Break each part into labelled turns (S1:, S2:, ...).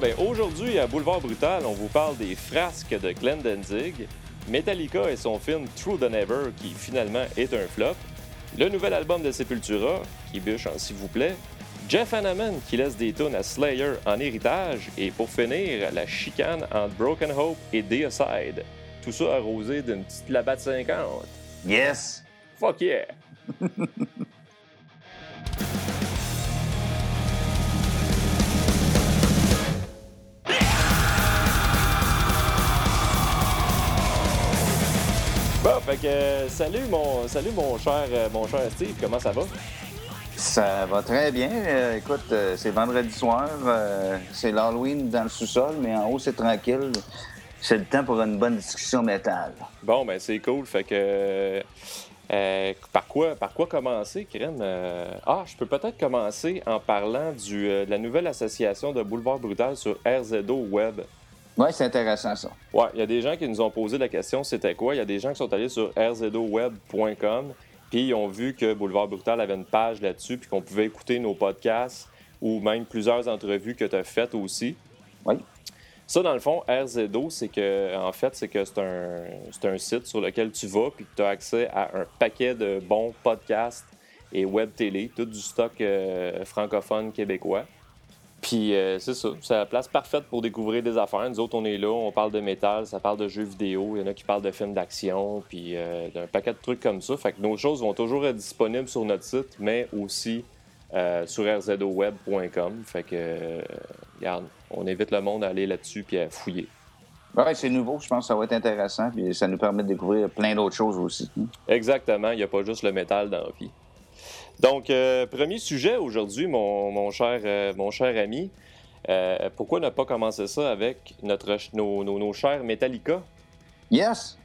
S1: ben aujourd'hui, à Boulevard Brutal, on vous parle des frasques de Glenn Danzig, Metallica et son film True the Never, qui finalement est un flop, le nouvel album de Sepultura, qui bûche en s'il vous plaît, Jeff Hanneman qui laisse des tunes à Slayer en héritage, et pour finir, la chicane entre Broken Hope et Deicide. Tout ça arrosé d'une petite labatte 50.
S2: Yes!
S1: Fuck yeah! Bon, fait que euh, salut mon salut mon cher euh, mon cher Steve, comment ça va?
S2: Ça va très bien. Euh, écoute, euh, c'est vendredi soir, euh, c'est l'Halloween dans le sous-sol, mais en haut, c'est tranquille. C'est le temps pour une bonne discussion métal.
S1: Bon, ben c'est cool. Fait que par quoi par quoi commencer, Kren? Ah, je peux peut-être commencer en parlant du, de la nouvelle association de Boulevard Brutal sur RZO Web.
S2: Oui, c'est intéressant, ça.
S1: Ouais, il y a des gens qui nous ont posé la question c'était quoi? Il y a des gens qui sont allés sur rzoweb.com puis ils ont vu que Boulevard Brutal avait une page là-dessus puis qu'on pouvait écouter nos podcasts ou même plusieurs entrevues que tu as faites aussi.
S2: Oui.
S1: Ça, dans le fond, RZO, c'est que, en fait, c'est que c'est un, c'est un site sur lequel tu vas puis que tu as accès à un paquet de bons podcasts et web télé, tout du stock euh, francophone québécois. Puis euh, c'est ça, c'est la place parfaite pour découvrir des affaires. Nous autres, on est là, on parle de métal, ça parle de jeux vidéo, il y en a qui parlent de films d'action, puis euh, d'un paquet de trucs comme ça. Fait que nos choses vont toujours être disponibles sur notre site, mais aussi euh, sur rzoweb.com. Fait que, regarde, on invite le monde à aller là-dessus puis à fouiller.
S2: Oui, c'est nouveau, je pense que ça va être intéressant, puis ça nous permet de découvrir plein d'autres choses aussi.
S1: Exactement, il n'y a pas juste le métal dans la vie. Donc, euh, premier sujet aujourd'hui, mon, mon cher, euh, mon cher ami. Euh, pourquoi ne pas commencer ça avec notre, nos, nos, nos chers Metallica?
S2: Yes!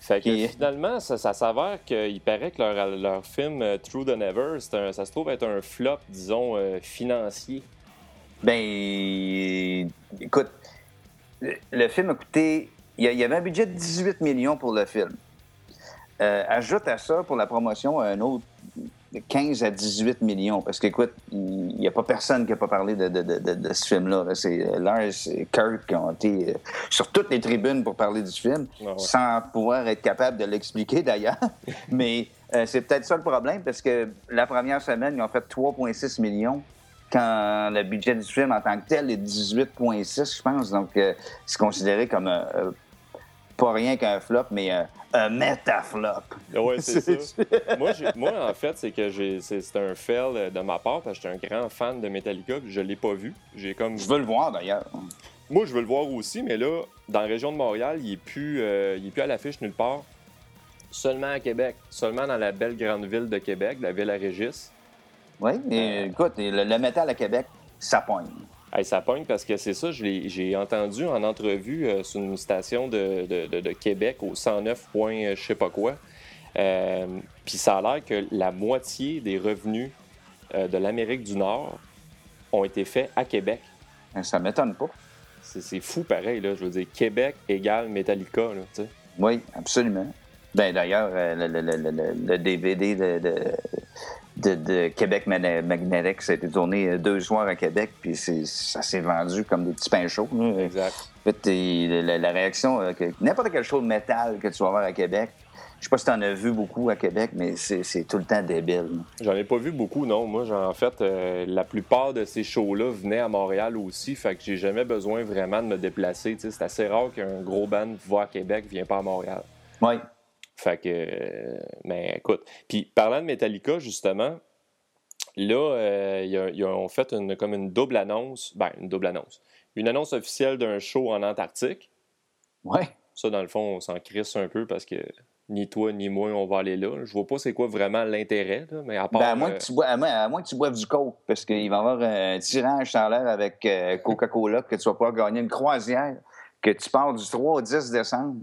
S1: Fait que finalement, ça, ça s'avère qu'il paraît que leur, leur film True the Never, un- ça se trouve être un flop, disons, financier.
S2: Ben, écoute, le, le film a coûté. Il y, avait un budget de 18 millions pour le film. Ajoute à ça, pour la promotion, un autre 15 à 18 millions. Parce qu'écoute, il n'y a pas personne qui n'a pas parlé de, de- de- de- de ce film-là. là. C'est euh, Lars et Kurt qui ont été euh, sur toutes les tribunes pour parler du film,
S1: Ah ouais.
S2: sans pouvoir être capable de l'expliquer d'ailleurs. Mais euh, c'est peut-être ça le problème, parce que la première semaine, ils ont fait 3,6 millions quand le budget du film en tant que tel est 18,6, je pense. Donc, euh, c'est considéré comme euh, pas rien qu'un flop, mais euh, un métaflop.
S1: Oui, c'est ça. moi, moi, en fait, c'est que c'est un fail euh, de ma part parce que j'étais un grand fan de Metallica puis je ne l'ai pas vu. J'ai comme...
S2: Je veux le voir, d'ailleurs.
S1: Moi, je veux le voir aussi, mais là, dans la région de Montréal, il n'est plus, euh, il est plus à l'affiche nulle part. Seulement à Québec. Seulement dans la belle grande ville de Québec, la ville à Régis.
S2: Oui, et écoute, et le, le métal à Québec, ça pogne.
S1: Hey, ça pogne parce que c'est ça, j'ai entendu en entrevue euh, sur une station de, de- de- de Québec au 109 point euh, je sais pas quoi. Euh, Puis ça a l'air que la moitié des revenus euh, de l'Amérique du Nord ont été faits à Québec.
S2: Ça m'étonne pas.
S1: C'est c'est fou pareil, là. Je veux dire, Québec égale Metallica, là, tu sais.
S2: Oui, absolument. Ben, d'ailleurs, le, le- le- le- le DVD de, de, Québec Mag- Magnetic, ça a été tourné euh, deux soirs à Québec, puis ça s'est vendu comme des petits pains chauds.
S1: Exact.
S2: En fait, et la, la réaction, euh, n'importe quel show de métal que tu vas voir à Québec, je sais pas si tu en as vu beaucoup à Québec, mais c'est tout le temps débile.
S1: J'en ai pas vu beaucoup, non. Moi, j'en- en fait, euh, la plupart de ces shows-là venaient à Montréal aussi, fait que j'ai jamais besoin vraiment de me déplacer. C'est assez rare qu'un gros band va à Québec, vient pas à Montréal.
S2: Oui.
S1: Fait que, euh, mais écoute. Puis parlant de Metallica, justement, là, euh, ils ont- fait une, comme une double annonce. Ben, une double annonce. Une annonce officielle d'un show en Antarctique.
S2: Oui.
S1: Ça, dans le fond, on s'en crisse un peu parce que ni toi ni moi, on va aller là. Je vois pas c'est quoi vraiment l'intérêt, mais à part.
S2: Ben, à, moins
S1: euh,
S2: que tu bois, à, moins, à moins que tu boives du coke, parce qu'il va y avoir un tirage sur l'air avec euh, Coca-Cola, que tu vas pouvoir gagner une croisière, que tu pars du 3 au 10 décembre.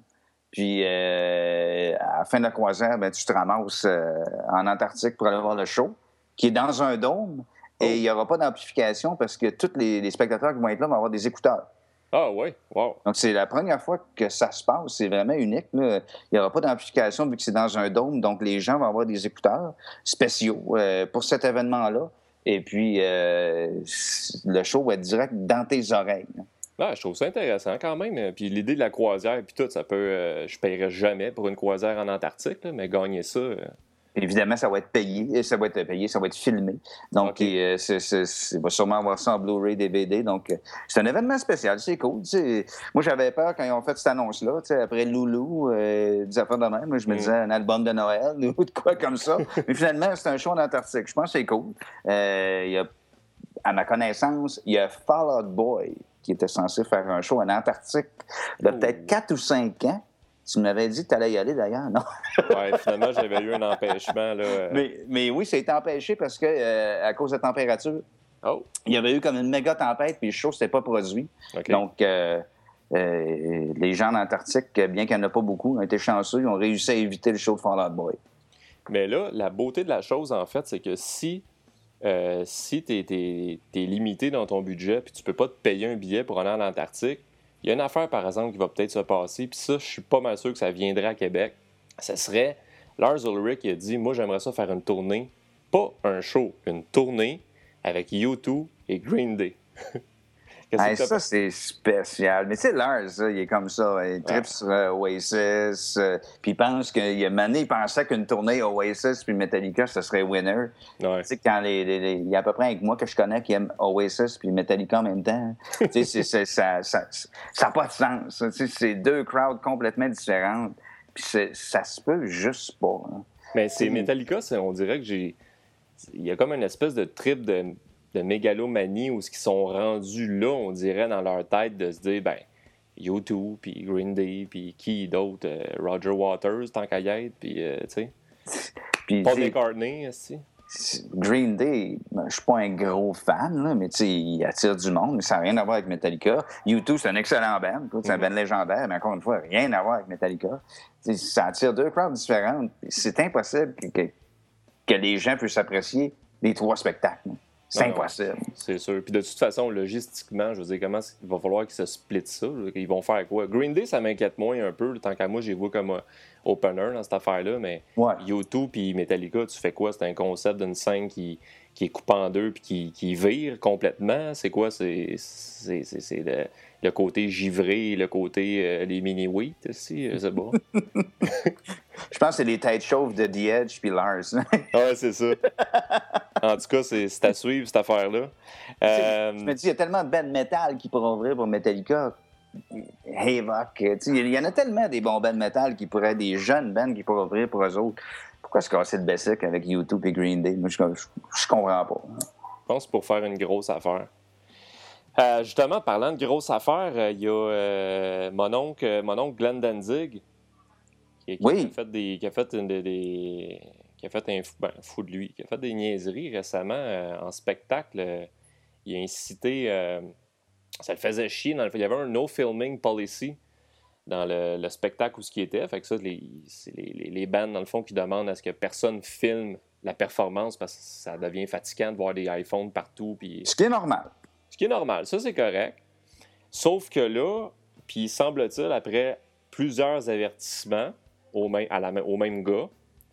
S2: Puis euh, à la fin de la croisière, ben, tu te ramasses euh, en Antarctique pour aller voir le show, qui est dans un dôme.
S1: Oh.
S2: Et il n'y aura pas d'amplification parce que tous les, les spectateurs qui vont être là vont avoir des écouteurs.
S1: Ah, ouais, wow.
S2: Donc, c'est la première fois que ça se passe. C'est vraiment unique. là. Il n'y aura pas d'amplification vu que c'est dans un dôme. Donc, les gens vont avoir des écouteurs spéciaux euh, pour cet événement-là. Et puis, euh, le show va être direct dans tes oreilles.
S1: Ah, je trouve ça intéressant quand même. Puis l'idée de la croisière, puis tout, ça peut. Euh, je ne paierais jamais pour une croisière en Antarctique, mais gagner ça. Euh,
S2: Évidemment, ça va être payé, ça va être payé, ça va être filmé. Donc, il va sûrement avoir ça en Blu-ray, DVD. Donc, c'est un événement spécial, c'est cool. Moi, j'avais peur quand ils ont fait cette annonce-là, après Loulou, des affaires de même. je me mm. disais un album de Noël ou de quoi comme ça. Mais finalement, c'est un show en Antarctique. Je pense que c'est cool. y a, à ma connaissance, il y a Fall Out Boy qui était censé faire un show en Antarctique de peut-être 4 ou 5 ans. Tu m'avais dit que tu allais y aller d'ailleurs, non?
S1: oui, finalement, j'avais eu un empêchement. Là.
S2: Mais, mais oui, ça a été empêché parce que euh, à cause de la température.
S1: Oh.
S2: Il y avait eu comme une méga tempête, puis le show s'était pas produit. Donc, euh, euh, les gens en Antarctique, bien qu'il n'y en a pas beaucoup, ont été chanceux, ils ont réussi à éviter le show de Fall Out Boy.
S1: Mais là, la beauté de la chose, en fait, c'est que si euh, si tu es, limité dans ton budget puis tu peux pas te payer un billet pour aller en Antarctique, il y a une affaire, par exemple, qui va peut-être se passer, puis ça, je suis pas mal sûr que ça viendrait à Québec. Ce serait Lars Ulrich qui a dit Moi, j'aimerais ça faire une tournée, pas un show, une tournée avec U2 et Green Day.
S2: ça, c'est spécial. Mais tu sais, Lars, il est comme ça. Il tripe sur euh, Oasis. Euh, puis il pense qu'il y a Mané, il pensait qu'une tournée Oasis puis Metallica, ce serait winner. Tu sais, quand il y a à peu près avec moi que je connais qui aime Oasis puis Metallica en même temps. tu sais, ça n'a ça, ça pas de sens. C'est deux crowds complètement différentes. Puis ça se peut juste pas. Hein.
S1: Mais c'est Metallica, on dirait que j'ai. Il y a comme une espèce de trip de de mégalomanie où ce qu'ils sont rendus là, on dirait, dans leur tête de se dire, ben, YouTube, puis Green Day, puis qui d'autre? Euh, Roger Waters, tant qu'à y être, puis, euh, tu sais. Paul McCartney, aussi.
S2: Green Day, ben, je suis pas un gros fan, là, mais tu sais, il attire du monde, mais ça n'a rien à voir avec Metallica. YouTube, c'est un excellent band, c'est un mm-hmm. band légendaire, mais encore une fois, rien à voir avec Metallica. ça attire deux crowds différentes. C'est impossible que, que, les gens puissent apprécier les trois spectacles. C'est impossible.
S1: C'est sûr. Puis de toute façon, logistiquement, je veux dire, comment il va falloir qu'ils se splitent ça. Ils vont faire quoi? Green Day, ça m'inquiète moins un peu. Tant qu'à moi, j'ai vu comme un opener dans cette affaire-là. Mais YouTube puis Metallica, tu fais quoi? C'est un concept d'une scène qui, qui est coupée en deux puis qui, qui vire complètement. C'est quoi? C'est le, le, côté givré, le côté euh, les mini-wheat aussi. Euh, c'est bon?
S2: je pense que c'est les têtes chauves de The Edge puis Lars.
S1: ouais, c'est ça. En tout cas, c'est à suivre, cette affaire-là.
S2: Euh... Je me dis, il y a tellement de bands metal qui pourront ouvrir pour Metallica. Havoc. Il y en a tellement des bons bands metal qui pourraient, des jeunes bands qui pourraient ouvrir pour eux autres. Pourquoi se casser de Bessic avec YouTube et Green Day? Moi, je, je, comprends pas.
S1: Je pense pour faire une grosse affaire. Euh, justement, parlant de grosse affaire, euh, il y a euh, mon, oncle, mon oncle Glenn Danzig qui, a fait des, qui a fait des qui a fait un ben, fou, de lui, qui a fait des niaiseries récemment euh, en spectacle. Euh, il a incité. Euh, ça le faisait chier. Dans le, il y avait un no filming policy dans le, spectacle où ce qui était. Fait que ça, les, c'est les, les, bandes, dans le fond, qui demandent à ce que personne filme la performance parce que ça devient fatigant de voir des iPhones partout. Puis...
S2: Ce qui est normal.
S1: Ce qui est normal. Ça, c'est correct. Sauf que là, puis semble-t-il, après plusieurs avertissements au même, à la, au même gars,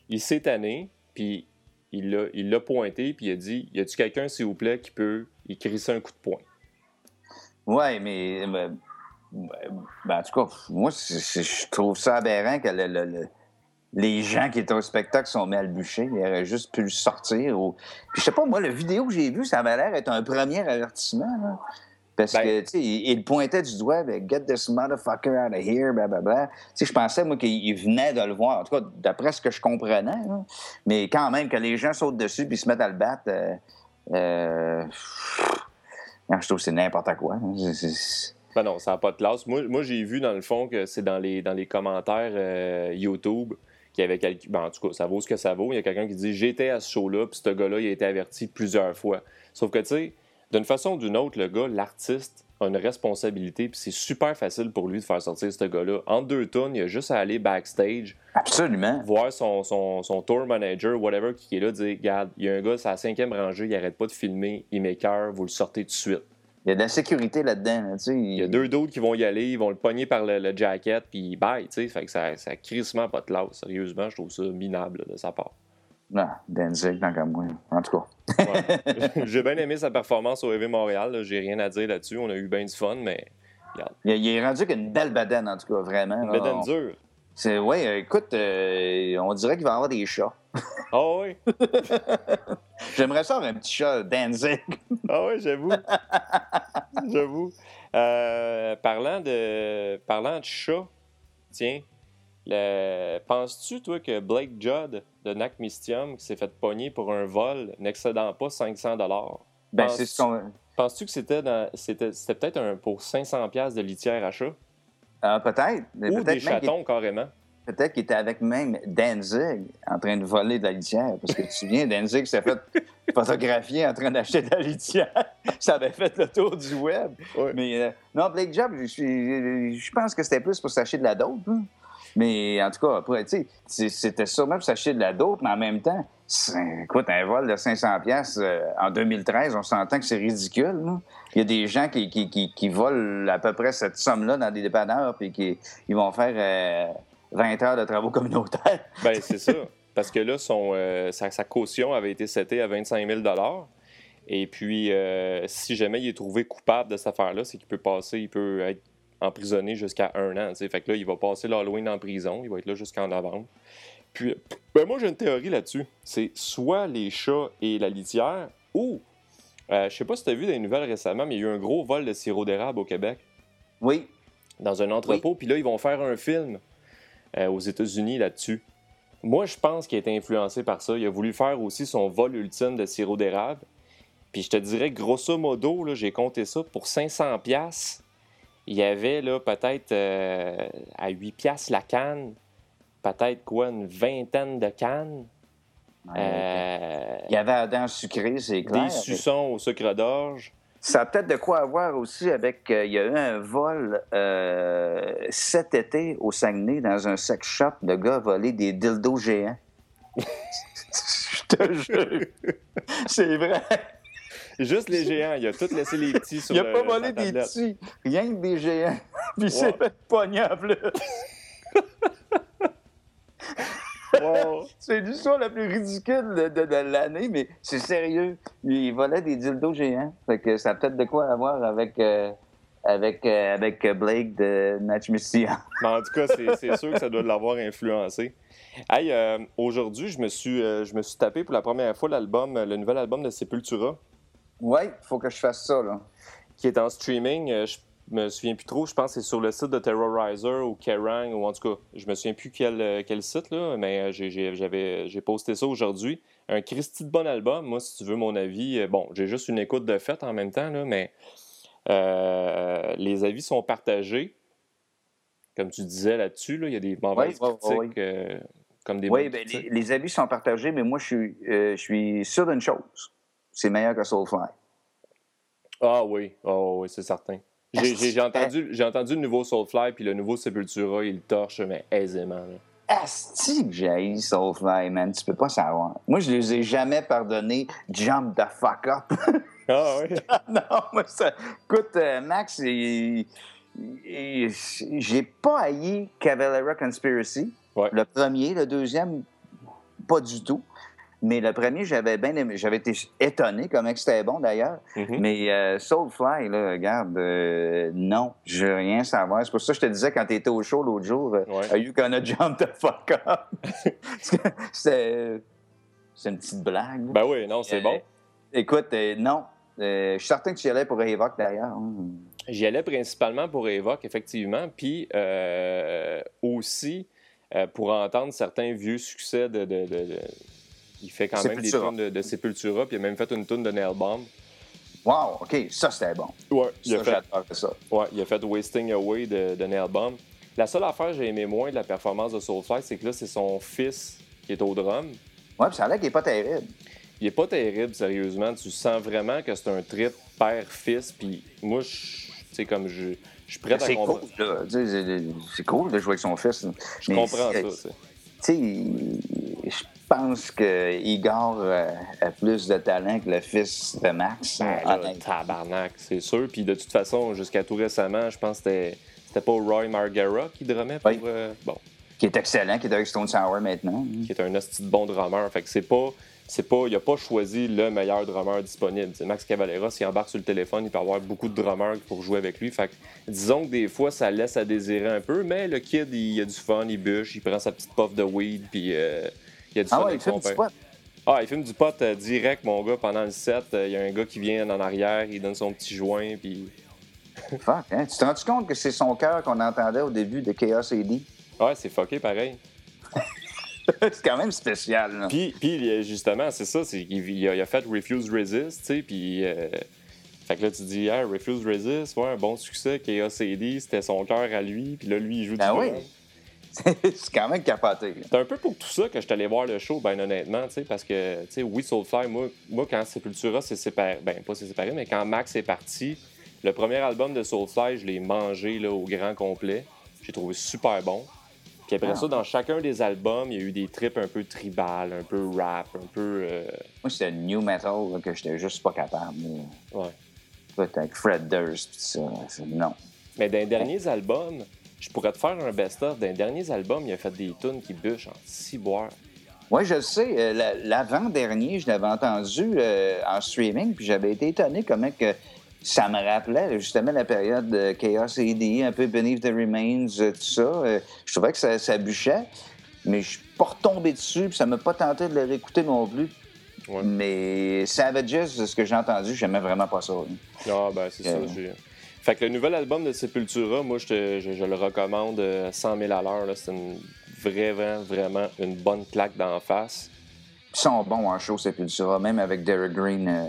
S1: il s'est tanné, puis il l'a, pointé, puis il a dit Y a-tu quelqu'un, s'il vous plaît, qui peut écrire ça un coup de poing?
S2: Oui, mais. Ben, en tout cas, moi, je trouve ça aberrant que les gens qui étaient au spectacle sont le bûcher. Ils auraient juste pu le sortir. Puis, je sais pas, moi, la vidéo que j'ai vue, ça avait l'air d'être un premier avertissement. Là. Parce ben que, tu sais, il, pointait du doigt, get this motherfucker out of here, blablabla. Tu sais, je pensais, moi, qu'il venait de le voir. En tout cas, d'après ce que je comprenais. Mais quand même, que les gens sautent dessus puis se mettent à le battre, euh, euh, je trouve que c'est n'importe quoi. Hein.
S1: Ben non, ça n'a pas de classe. Moi, moi j'ai vu, dans le fond, que c'est dans les, dans les commentaires euh, YouTube qu'il y avait quelqu'un... Ben, en tout cas, ça vaut ce que ça vaut. Il y a quelqu'un qui dit « J'étais à ce show-là, puis ce gars-là, il a été averti plusieurs fois. » Sauf que, tu sais d'une façon ou d'une autre, le gars, l'artiste, a une responsabilité, puis c'est super facile pour lui de faire sortir ce gars-là. En deux tonnes, il a juste à aller backstage.
S2: Absolument.
S1: Voir son, son, tour manager, whatever, qui est là, dire Regarde, il y a un gars, c'est la cinquième rangée, il arrête pas de filmer, il m'écœure, vous le sortez tout de suite.
S2: Il y a de la sécurité là-dedans. il...
S1: y a deux d'autres qui vont y aller, ils vont le pogner par le, jacket, puis bye, tu sais. Fait que ça, ça crissement pas de classe. Sérieusement, je trouve ça minable de sa part.
S2: Non, Danzig, tant qu'à moi. En tout cas.
S1: Ouais. J'ai bien aimé sa performance au EV Montréal. J'ai rien à dire là-dessus. On a eu bien du fun, mais regarde.
S2: Il, il est rendu qu'une belle badane, en tout cas, vraiment. On-
S1: dure.
S2: C'est, ouais, euh, écoute, euh, on dirait qu'il va y avoir des chats.
S1: Ah oui,
S2: J'aimerais ça avoir un petit chat Danzig.
S1: ah oui, j'avoue. j'avoue. Euh, parlant de parlant de chat, tiens, le- penses-tu, toi, que Blake Judd de Nac Mystium, qui s'est fait pogner pour un vol n'excédant pas 500
S2: Ben,
S1: Penses-
S2: c'est ce qu'on.
S1: Penses-tu que c'était dans- c'était c'était peut-être un pour 500 pièces de litière à chat?
S2: Ah, peut-être.
S1: Ou
S2: peut-être
S1: des chatons carrément
S2: Peut-être qu'il était avec même Danzig en train de voler de la litière. Parce que tu te souviens, Danzig s'est fait photographier en train d'acheter de la litière. Ça avait fait le tour du web. Mais euh, non, Blake Job, je, je pense que c'était plus pour s'acheter de la dope. hein. Mais en tout cas, après, tu sais, c'était sûrement pour s'acheter de la dope, mais en même temps, écoute, un vol de 500 pièces en 2013, on s'entend que c'est ridicule. Il y a des gens qui, qui, qui- volent à peu près cette somme-là dans des dépanneurs, puis qui ils vont faire euh, 20 heures de travaux communautaires.
S1: Ben, c'est ça. Parce que là, son, euh, sa, caution avait été setée à 25 000 Et puis, euh, si jamais il est trouvé coupable de cette affaire-là, c'est qu'il peut passer, il peut être emprisonné jusqu'à un an. Fait que là, il va passer l'Halloween en prison. Il va être là jusqu'en novembre. Puis, ben, moi, j'ai une théorie là-dessus. C'est soit les chats et la litière, ou, euh, je sais pas si tu as vu des nouvelles récemment, mais il y a eu un gros vol de sirop d'érable au Québec
S2: Oui,
S1: dans un entrepôt. Puis là, ils vont faire un film euh, aux États-Unis là-dessus. Moi, je pense qu'il a été influencé par ça. Il a voulu faire aussi son vol ultime de sirop d'érable. Puis je te dirais, grosso modo, j'ai compté ça, pour 500 pièces il y avait là, peut-être euh, à 8 piastres la canne, peut-être quoi, une vingtaine de cannes. Euh,
S2: il y avait la dent sucrée, c'est clair.
S1: des suçons au sucre d'orge.
S2: Ça a peut-être de quoi avoir aussi avec. euh, il y a eu un vol euh, cet été au Saguenay dans un sex shop. Le gars a volé des dildos géants. Je te jure. C'est vrai.
S1: Juste les géants, il a tout laissé les petits sur
S2: Il a
S1: le-
S2: pas volé des petits, rien que des géants. Puis
S1: Ouais.
S2: fait pogner en plus.
S1: Wow.
S2: C'est l'histoire la plus ridicule de, de- de l'année, mais c'est sérieux. Il volait des dildos géants. Fait que ça a peut-être de quoi avoir avec, euh, avec, euh, avec Blake de.
S1: Mais en tout cas, c'est c'est sûr que ça doit l'avoir influencé. Hey, euh, aujourd'hui, je me suis je me suis tapé pour la première fois l'album, le nouvel album de Sepultura,
S2: Oui, il faut que je fasse ça, là.
S1: qui est en streaming. Euh, je me souviens plus trop. Je pense que c'est sur le site de Terrorizer ou Kerrang ou en tout cas, je me souviens plus quel, euh, quel site là, mais euh, j'ai- posté ça aujourd'hui. Un Christy de bon album. Moi, si tu veux mon avis, bon, j'ai juste une écoute de fête en même temps là, mais euh, les avis sont partagés. Comme tu disais là-dessus, là, il y a des mauvaises
S2: Ouais, ouais, ouais,
S1: critiques euh, comme des
S2: Oui, ben, les, les avis sont partagés, mais moi, je suis, euh, je suis sûr d'une chose. C'est meilleur que Soulfly.
S1: Ah oui, ah oui, c'est certain. J'ai- entendu, j'ai entendu le nouveau Soulfly puis le nouveau Sepultura, il torche, mais aisément.
S2: Asti que j'ai haï Soulfly, man. Tu peux pas savoir. Moi, je les ai jamais pardonnés. Jump the fuck up.
S1: Ah oui?
S2: non, moi, ça... Écoute, euh, Max, il- il- j'ai pas haï Cavalera Conspiracy.
S1: Ouais.
S2: Le premier, le deuxième, pas du tout. Mais le premier, j'avais bien aimé. J'avais été étonné comment c'était bon, d'ailleurs.
S1: Mhm.
S2: Mais euh, Soulfly, là, regarde, euh, non, je veux rien savoir. C'est pour ça que je te disais quand tu étais au show l'autre jour, euh,
S1: Ouais.
S2: Are you gonna jump the fuck up? c'est une petite blague.
S1: Ben oui, non, c'est
S2: Euh,
S1: bon.
S2: Écoute, non. Je suis certain que tu y allais pour Evoque, d'ailleurs. Hum.
S1: J'y allais principalement pour Evoque, effectivement, puis aussi pour entendre certains vieux succès de. de- de- de- Il fait quand même des tunes de, de Sepultura, puis il a même fait une tune de Nailbomb.
S2: Wow, OK, ça, c'était bon.
S1: Ouais, il a fait
S2: ça.
S1: Ouais, il a fait Wasting Away de, de Nailbomb. La seule affaire que j'ai aimé moins de la performance de Soulfly, c'est que là, c'est son fils qui est au drum.
S2: Ouais, puis ça a l'air qu'il n'est pas terrible.
S1: Il est pas terrible, sérieusement. Tu sens vraiment que c'est un trip père-fils. Puis moi, sais, comme je, je suis prêt à
S2: C'est
S1: comprendre.
S2: c'est- C'est cool de jouer avec son fils.
S1: Je
S2: Mais
S1: comprends
S2: c'est-
S1: ça. tu sais.
S2: Je pense que Igor euh, a plus de talent que le fils de Max.
S1: Ben là, tabarnak, c'est sûr. Puis de toute façon, jusqu'à tout récemment, je pense que c'était, pas Roy Margara qui drumait pour.
S2: Oui.
S1: euh, bon.
S2: qui est excellent, qui est avec Stone Sour maintenant.
S1: Qui est un hostie de bon drummer. Fait que c'est pas. C'est pas, il n'a pas choisi le meilleur drummer disponible. Max Cavalera, s'il embarque sur le téléphone, il peut avoir beaucoup de drummers pour jouer avec lui. Fait que, disons que des fois, ça laisse à désirer un peu, mais le kid, il, a du fun, il bûche, il prend sa petite puff de weed, puis euh, il a du
S2: ah
S1: fun
S2: ouais,
S1: avec son père.
S2: spot.
S1: Ah, il fume du pot euh, direct, mon gars, pendant le set. Euh, Il y a un gars qui vient en arrière, il donne son petit joint, puis...
S2: Fuck, hein? Tu te rends compte que c'est son cœur qu'on entendait au début de Chaos AD?
S1: Ouais, c'est fucké pareil.
S2: c'est quand même spécial. Là.
S1: Puis, puis euh, justement, c'est ça, c'est qu'il il a, il a fait Refuse Resist, tu sais, puis... euh, Fait que là, tu dis, ah, Refuse Resist, ouais, un bon succès, Chaos AD, c'était son cœur à lui, puis là, lui, il joue
S2: Ben
S1: du
S2: oui.
S1: drum.
S2: c'est quand même capoté.
S1: C'est un peu pour tout ça que je suis allé voir le show, ben honnêtement, parce que, tu sais, oui, Soulfly, moi, moi, quand Sepultura s'est séparé, ben pas s'est séparé, mais quand Max est parti, le premier album de Soulfly, je l'ai mangé là, au grand complet. J'ai trouvé super bon. Puis après
S2: Ah.
S1: ça, dans chacun des albums, il y a eu des trips un peu tribal, un peu rap, un peu. euh,
S2: Moi, c'était new metal là, que j'étais juste pas capable. là.
S1: ouais.
S2: Avec Fred Durst pis ça. Non.
S1: Mais dans les derniers albums, je pourrais te faire un best-of. Dans les derniers albums, il a fait des tunes qui bûchent en ciboire.
S2: Oui, je le sais. euh, la- L'avant-dernier, je l'avais entendu euh, en streaming, puis j'avais été étonné comment que ça me rappelait justement la période de Chaos AD, un peu Beneath the Remains, euh, tout ça. Je trouvais que ça, ça bûchait, mais je suis pas retombé dessus, puis ça m'a pas tenté de le réécouter non plus.
S1: Ouais.
S2: Mais Savages, ce que j'ai entendu, j'aimais vraiment pas ça.
S1: Ah, ben, c'est ça.
S2: Euh.
S1: j'ai- Fait que le nouvel album de Sepultura, moi, je, te- je- je le recommande euh, 100 000 à l'heure. C'est une, vraiment, vraiment une bonne claque d'en face.
S2: Ils sont bons en show, Sepultura, même avec Derek Green. euh,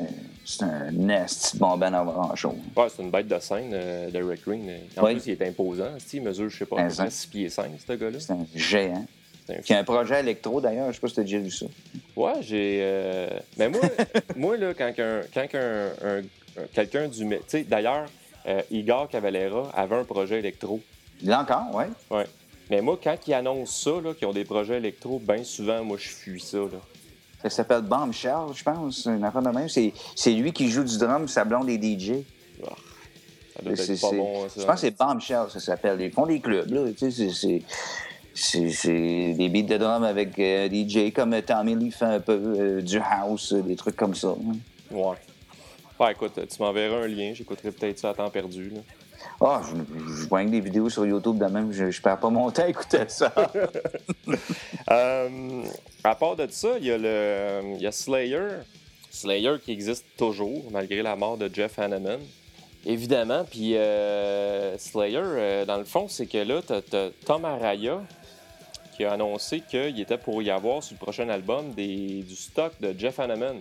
S2: c'est un nest bon ben en show.
S1: Ouais, c'est une bête de scène, euh, Derek Green. En
S2: Oui.
S1: plus, il est imposant. Il mesure, je sais pas, à peu
S2: Quinze ans.
S1: près 6 pieds 5, ce gars-là.
S2: C'est un géant.
S1: C'est un
S2: Qui a un projet électro, d'ailleurs. Je sais pas si tu as déjà vu ça.
S1: Ouais, j'ai. euh, Mais moi, moi là, quand, qu'un- quand un- un- quelqu'un du. Tu sais, d'ailleurs, euh, Igor Cavalera avait un projet électro.
S2: Là encore, oui.
S1: Ouais. Mais moi, quand ils annoncent ça, qu'ils ont des projets électro, bien souvent, moi, je fuis ça. Là.
S2: Ça s'appelle Bombshell, je pense. Une affaire de même. C'est lui qui joue du drum, sa blonde est DJ.
S1: Ah, Ça doit
S2: C'est-
S1: être pas bon, hein, ça.
S2: Je pense que c'est Bombshell, ça s'appelle. Ils font des clubs, là. Tu sais, c'est- c'est- c'est c'est des beats de drum avec euh, DJ, comme Tommy Lee fait un peu, euh, du house, des trucs comme ça. hein.
S1: Ouais. Écoute, tu m'enverras un lien, j'écouterai peut-être ça à temps perdu. Là.
S2: Ah, je, je vois des vidéos sur YouTube de même, je, je perds pas mon temps à écouter ça.
S1: Euh, à part de ça, il y a le il y a Slayer. Slayer qui existe toujours, malgré la mort de Jeff Hanneman. Évidemment, puis euh, Slayer, euh, dans le fond, c'est que là, t'as as Tom Araya qui a annoncé qu'il était pour y avoir sur le prochain album des, du stock de Jeff Hanneman.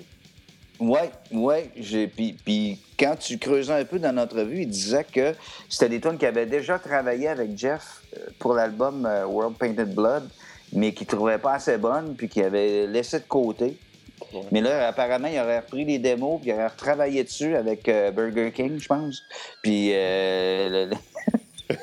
S2: Ouais, ouais. j'ai- Puis, puis quand tu creusais un peu dans notre vue, il disait que c'était des tunes qu'il avait déjà travaillé avec Jeff euh, pour l'album euh, World Painted Blood, mais qu'il trouvait pas assez bonne, puis qu'il avait laissé de côté.
S1: Ouais.
S2: Mais là, apparemment, il aurait repris les démos, puis il aurait retravaillé dessus avec euh, Burger King, je pense. Puis. Euh, le-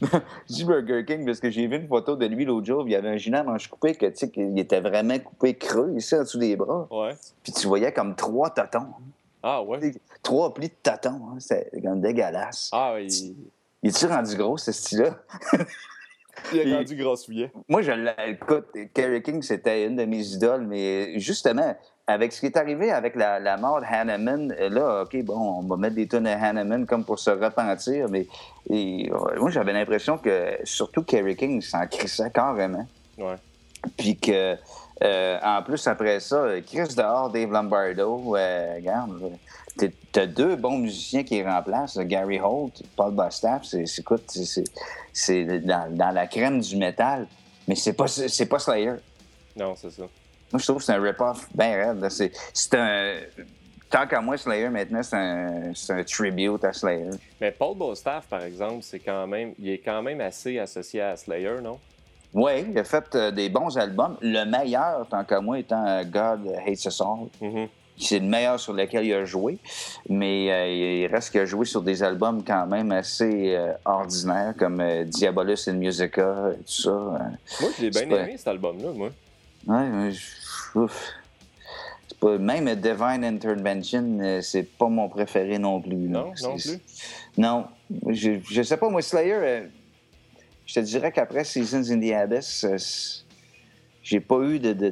S2: Je dis Burger King parce que j'ai vu une photo de lui l'autre jour, il y avait un gilet à manche coupée, que, tu sais, qu'il était vraiment coupé creux ici, en dessous des bras.
S1: Ouais.
S2: Puis tu voyais comme trois totons.
S1: Ah ouais.
S2: Trois plis de totons. Hein. C'était comme dégueulasse.
S1: Ah, il,
S2: Il est-tu rendu gros, ce style-là?
S1: il a rendu gros souillet.
S2: Moi, je l'écoute. Kerry King, c'était une de mes idoles, mais justement, avec ce qui est arrivé avec la, la mort de Hanneman, euh, là, OK, bon, on va mettre des tonnes de Hanneman comme pour se repentir, mais et, euh, moi, j'avais l'impression que surtout Kerry King s'en crissait carrément.
S1: Ouais.
S2: Puis que, euh, en plus, après ça, euh, Chris dehors, Dave Lombardo, euh, regarde, t'es- t'as deux bons musiciens qui remplacent, Gary Holt, Paul Bostaff, c'est, écoute, c'est dans, dans la crème du métal, mais c'est pas, c'est pas Slayer.
S1: Non, c'est ça.
S2: Moi, je trouve que c'est un rip-off bien raide. C'est, un... Tant qu'à moi, Slayer, maintenant, c'est un, tribute à Slayer.
S1: Mais Paul Bostaff, par exemple, c'est quand même, il est quand même assez associé à Slayer, non?
S2: Oui, il a fait euh, des bons albums. Le meilleur, tant qu'à moi, étant euh, God Hates Us All.
S1: Mhm.
S2: C'est le meilleur sur lequel il a joué, mais euh, il reste qu'il a joué sur des albums quand même assez ordinaires, comme Diabolus in Musica, euh, tout ça.
S1: Moi, je l'ai bien aimé, cet album-là, moi.
S2: Ouais, je- pas, même Divine Intervention, euh, c'est pas mon préféré non plus.
S1: Non, non plus?
S2: Non. Je, je sais pas, moi, Slayer, euh, je te dirais qu'après Seasons in the Abyss, euh, j'ai pas eu de, de,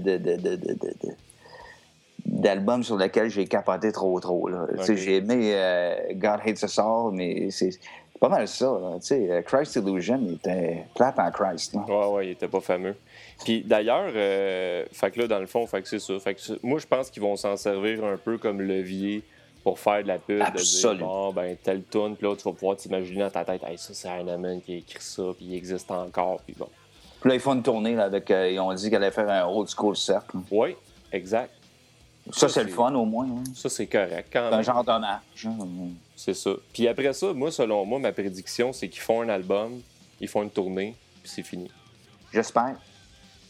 S2: sur lequel j'ai capoté trop trop. Là. J'ai aimé euh, God Hates Us All, mais c'est pas mal ça. là. Christ Illusion il était plate en Christ. là.
S1: Ouais, ouais, il était pas fameux. Puis d'ailleurs, euh, fait que là, dans le fond, fait que c'est ça. Fait que moi, je pense qu'ils vont s'en servir un peu comme levier pour faire de la pub. De
S2: Absolument.
S1: dire, bon, ben, telle tune, puis là, tu vas pouvoir t'imaginer dans ta tête, hey, ça, c'est Iron Man qui a écrit ça, puis il existe encore, puis bon.
S2: Puis là, ils font une tournée là, avec. euh, ils ont dit qu'elle allait faire un old school cercle.
S1: Oui, exact.
S2: Ça,
S1: Ça,
S2: c'est le fun au moins. hein.
S1: Ça, c'est correct quand
S2: C'est un genre d'hommage. hein.
S1: C'est ça. Puis après ça, moi, selon moi, ma prédiction, c'est qu'ils font un album, ils font une tournée, puis c'est fini.
S2: J'espère.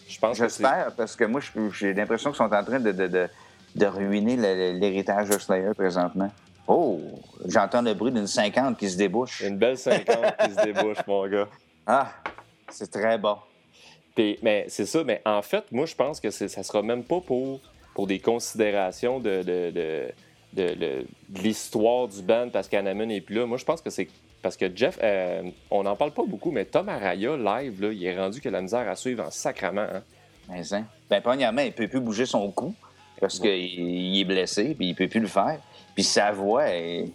S1: Je pense.
S2: J'espère, parce que moi, j'ai l'impression qu'ils sont en train de, de, de, de ruiner l'héritage de Slayer présentement. Oh, j'entends le bruit d'une 50 qui se débouche.
S1: Une belle 50 qui se débouche, mon gars.
S2: Ah, c'est très bon.
S1: Puis, mais c'est ça, mais en fait, moi, je pense que ça sera même pas pour, pour des considérations de, de, de, de- l'histoire du band parce qu'Anaman n'est plus là. Moi, je pense que c'est parce que Jeff, euh, on n'en parle pas beaucoup, mais Tom Araya, live, là, il est rendu que la misère à suivre en sacrament. hein.
S2: Mais, hein, ben, premièrement, il peut plus bouger son cou parce qu'il il est blessé, puis il peut plus le faire. Puis sa voix est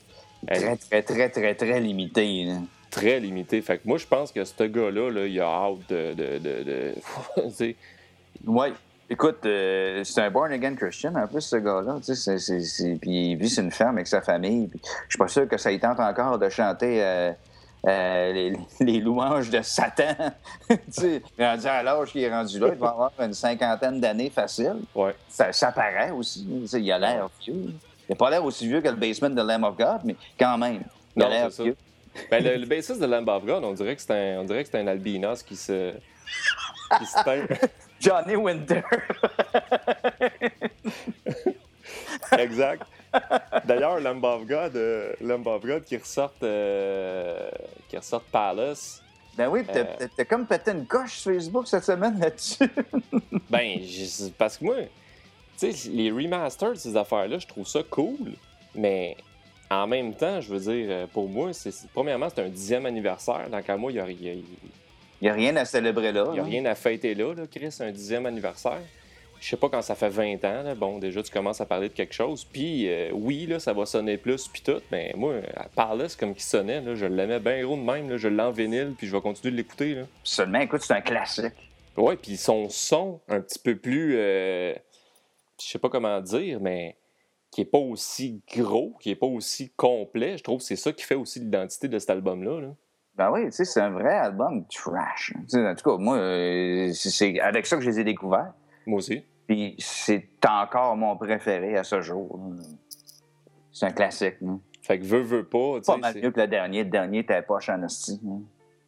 S2: très, très, très, très, très limitée. là.
S1: Très limité. Fait que moi, je pense que ce gars-là, là, il a hâte de. de, de, de-
S2: Ouais. Écoute, euh, c'est un born-again Christian, en plus, ce gars-là. Puis il vit sur une ferme avec sa famille. Puis je suis pas sûr que ça y tente encore de chanter euh, euh, les, les louanges de Satan. tu sais, rendu à l'âge qu'il est rendu là, il va avoir une cinquantaine d'années facile.
S1: ouais.
S2: Ça, ça paraît aussi. il a l'air vieux. Il n'a pas l'air aussi vieux que le basement de Lamb of God, mais quand même, il a
S1: Non,
S2: l'air
S1: c'est ça.
S2: vieux.
S1: Ben, le, le bassiste de Lamb of God, on dirait que c'est un, on dirait que c'est un albinos qui se. qui se teint.
S2: Johnny Winter.
S1: exact. D'ailleurs, Lamb of God, euh, Lamb of God qui ressortent, euh, qui ressortent Palace.
S2: ben oui, t'as
S1: Euh.
S2: comme pété une coche sur Facebook cette semaine là-dessus.
S1: Ben, parce que moi, tu sais, les remasters de ces affaires-là, je trouve ça cool, mais en même temps, je veux dire, euh, pour moi, c'est premièrement, c'est un dixième anniversaire. Donc, à moi, il n'y a, y a- il
S2: Il n'y a rien à célébrer là.
S1: y a
S2: hein.
S1: rien à fêter là, là, Chris, un dixième anniversaire. Je sais pas quand ça fait 20 ans, là, bon, déjà, tu commences à parler de quelque chose. Puis, euh, oui, là, ça va sonner plus, puis tout, mais moi, à Palace, comme qui sonnait, là, je l'aimais bien gros de même, là, je l'ai en vinyle, puis je vais continuer de l'écouter, là.
S2: Seulement, écoute, c'est un classique.
S1: Ouais, puis son son un petit peu plus, euh, je sais pas comment dire, mais qui est pas aussi gros, qui est pas aussi complet. Je trouve que c'est ça qui fait aussi l'identité de cet album-là. là.
S2: Ben oui, tu sais, c'est un vrai album trash. Sais, en tout cas, moi, euh, c'est- avec ça que je les ai découverts.
S1: Moi aussi.
S2: Puis c'est encore mon préféré à ce jour. C'est un classique. hein.
S1: Fait que veut, veut pas.
S2: Pas mal mieux que le dernier. Le dernier était poche en esti. hein.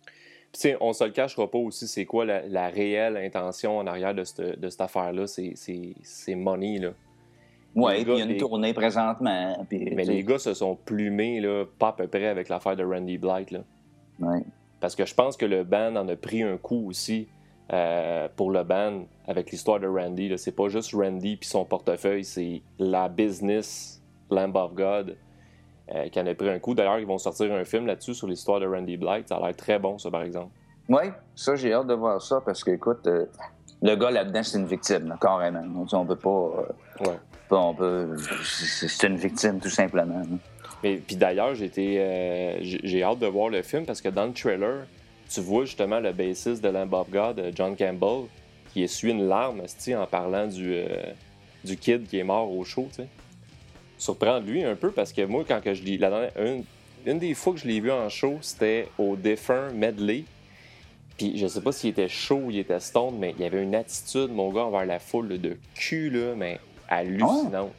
S1: Puis, tu sais, on se le cachera pas aussi, c'est quoi la, la réelle intention en arrière de cette, de cette affaire-là? C'est- money, là.
S2: Puis il y a une
S1: les-
S2: tournée présentement.
S1: Mais les gars se sont plumés, là, pas à peu près avec l'affaire de Randy Blight, là.
S2: Ouais.
S1: Parce que je pense que le band en a pris un coup aussi euh, pour le band avec l'histoire de Randy. C'est pas juste Randy puis son portefeuille, c'est la business Lamb of God euh, qui en a pris un coup. D'ailleurs, ils vont sortir un film là-dessus sur l'histoire de Randy Blight. Ça a l'air très bon, ça, par exemple.
S2: Oui, ça, j'ai hâte de voir ça parce que, écoute, euh, le gars là-dedans, c'est une victime, là, carrément. On, peut pas.
S1: Ouais.
S2: on peut. C'est une victime, tout simplement.
S1: Mais puis d'ailleurs, euh, j'ai hâte de voir le film parce que dans le trailer, tu vois justement le bassiste de Lamb of God, euh, John Campbell, qui essuie une larme en parlant du, euh, du kid qui est mort au show. tu sais. Surprend lui un peu parce que moi, quand que je la dernière- Une, une des fois que je l'ai vu en show, c'était au Défunt Medley. Puis je sais pas s'il était chaud ou il était stone, mais il y avait une attitude, mon gars, envers la foule de cul, là, mais hallucinante.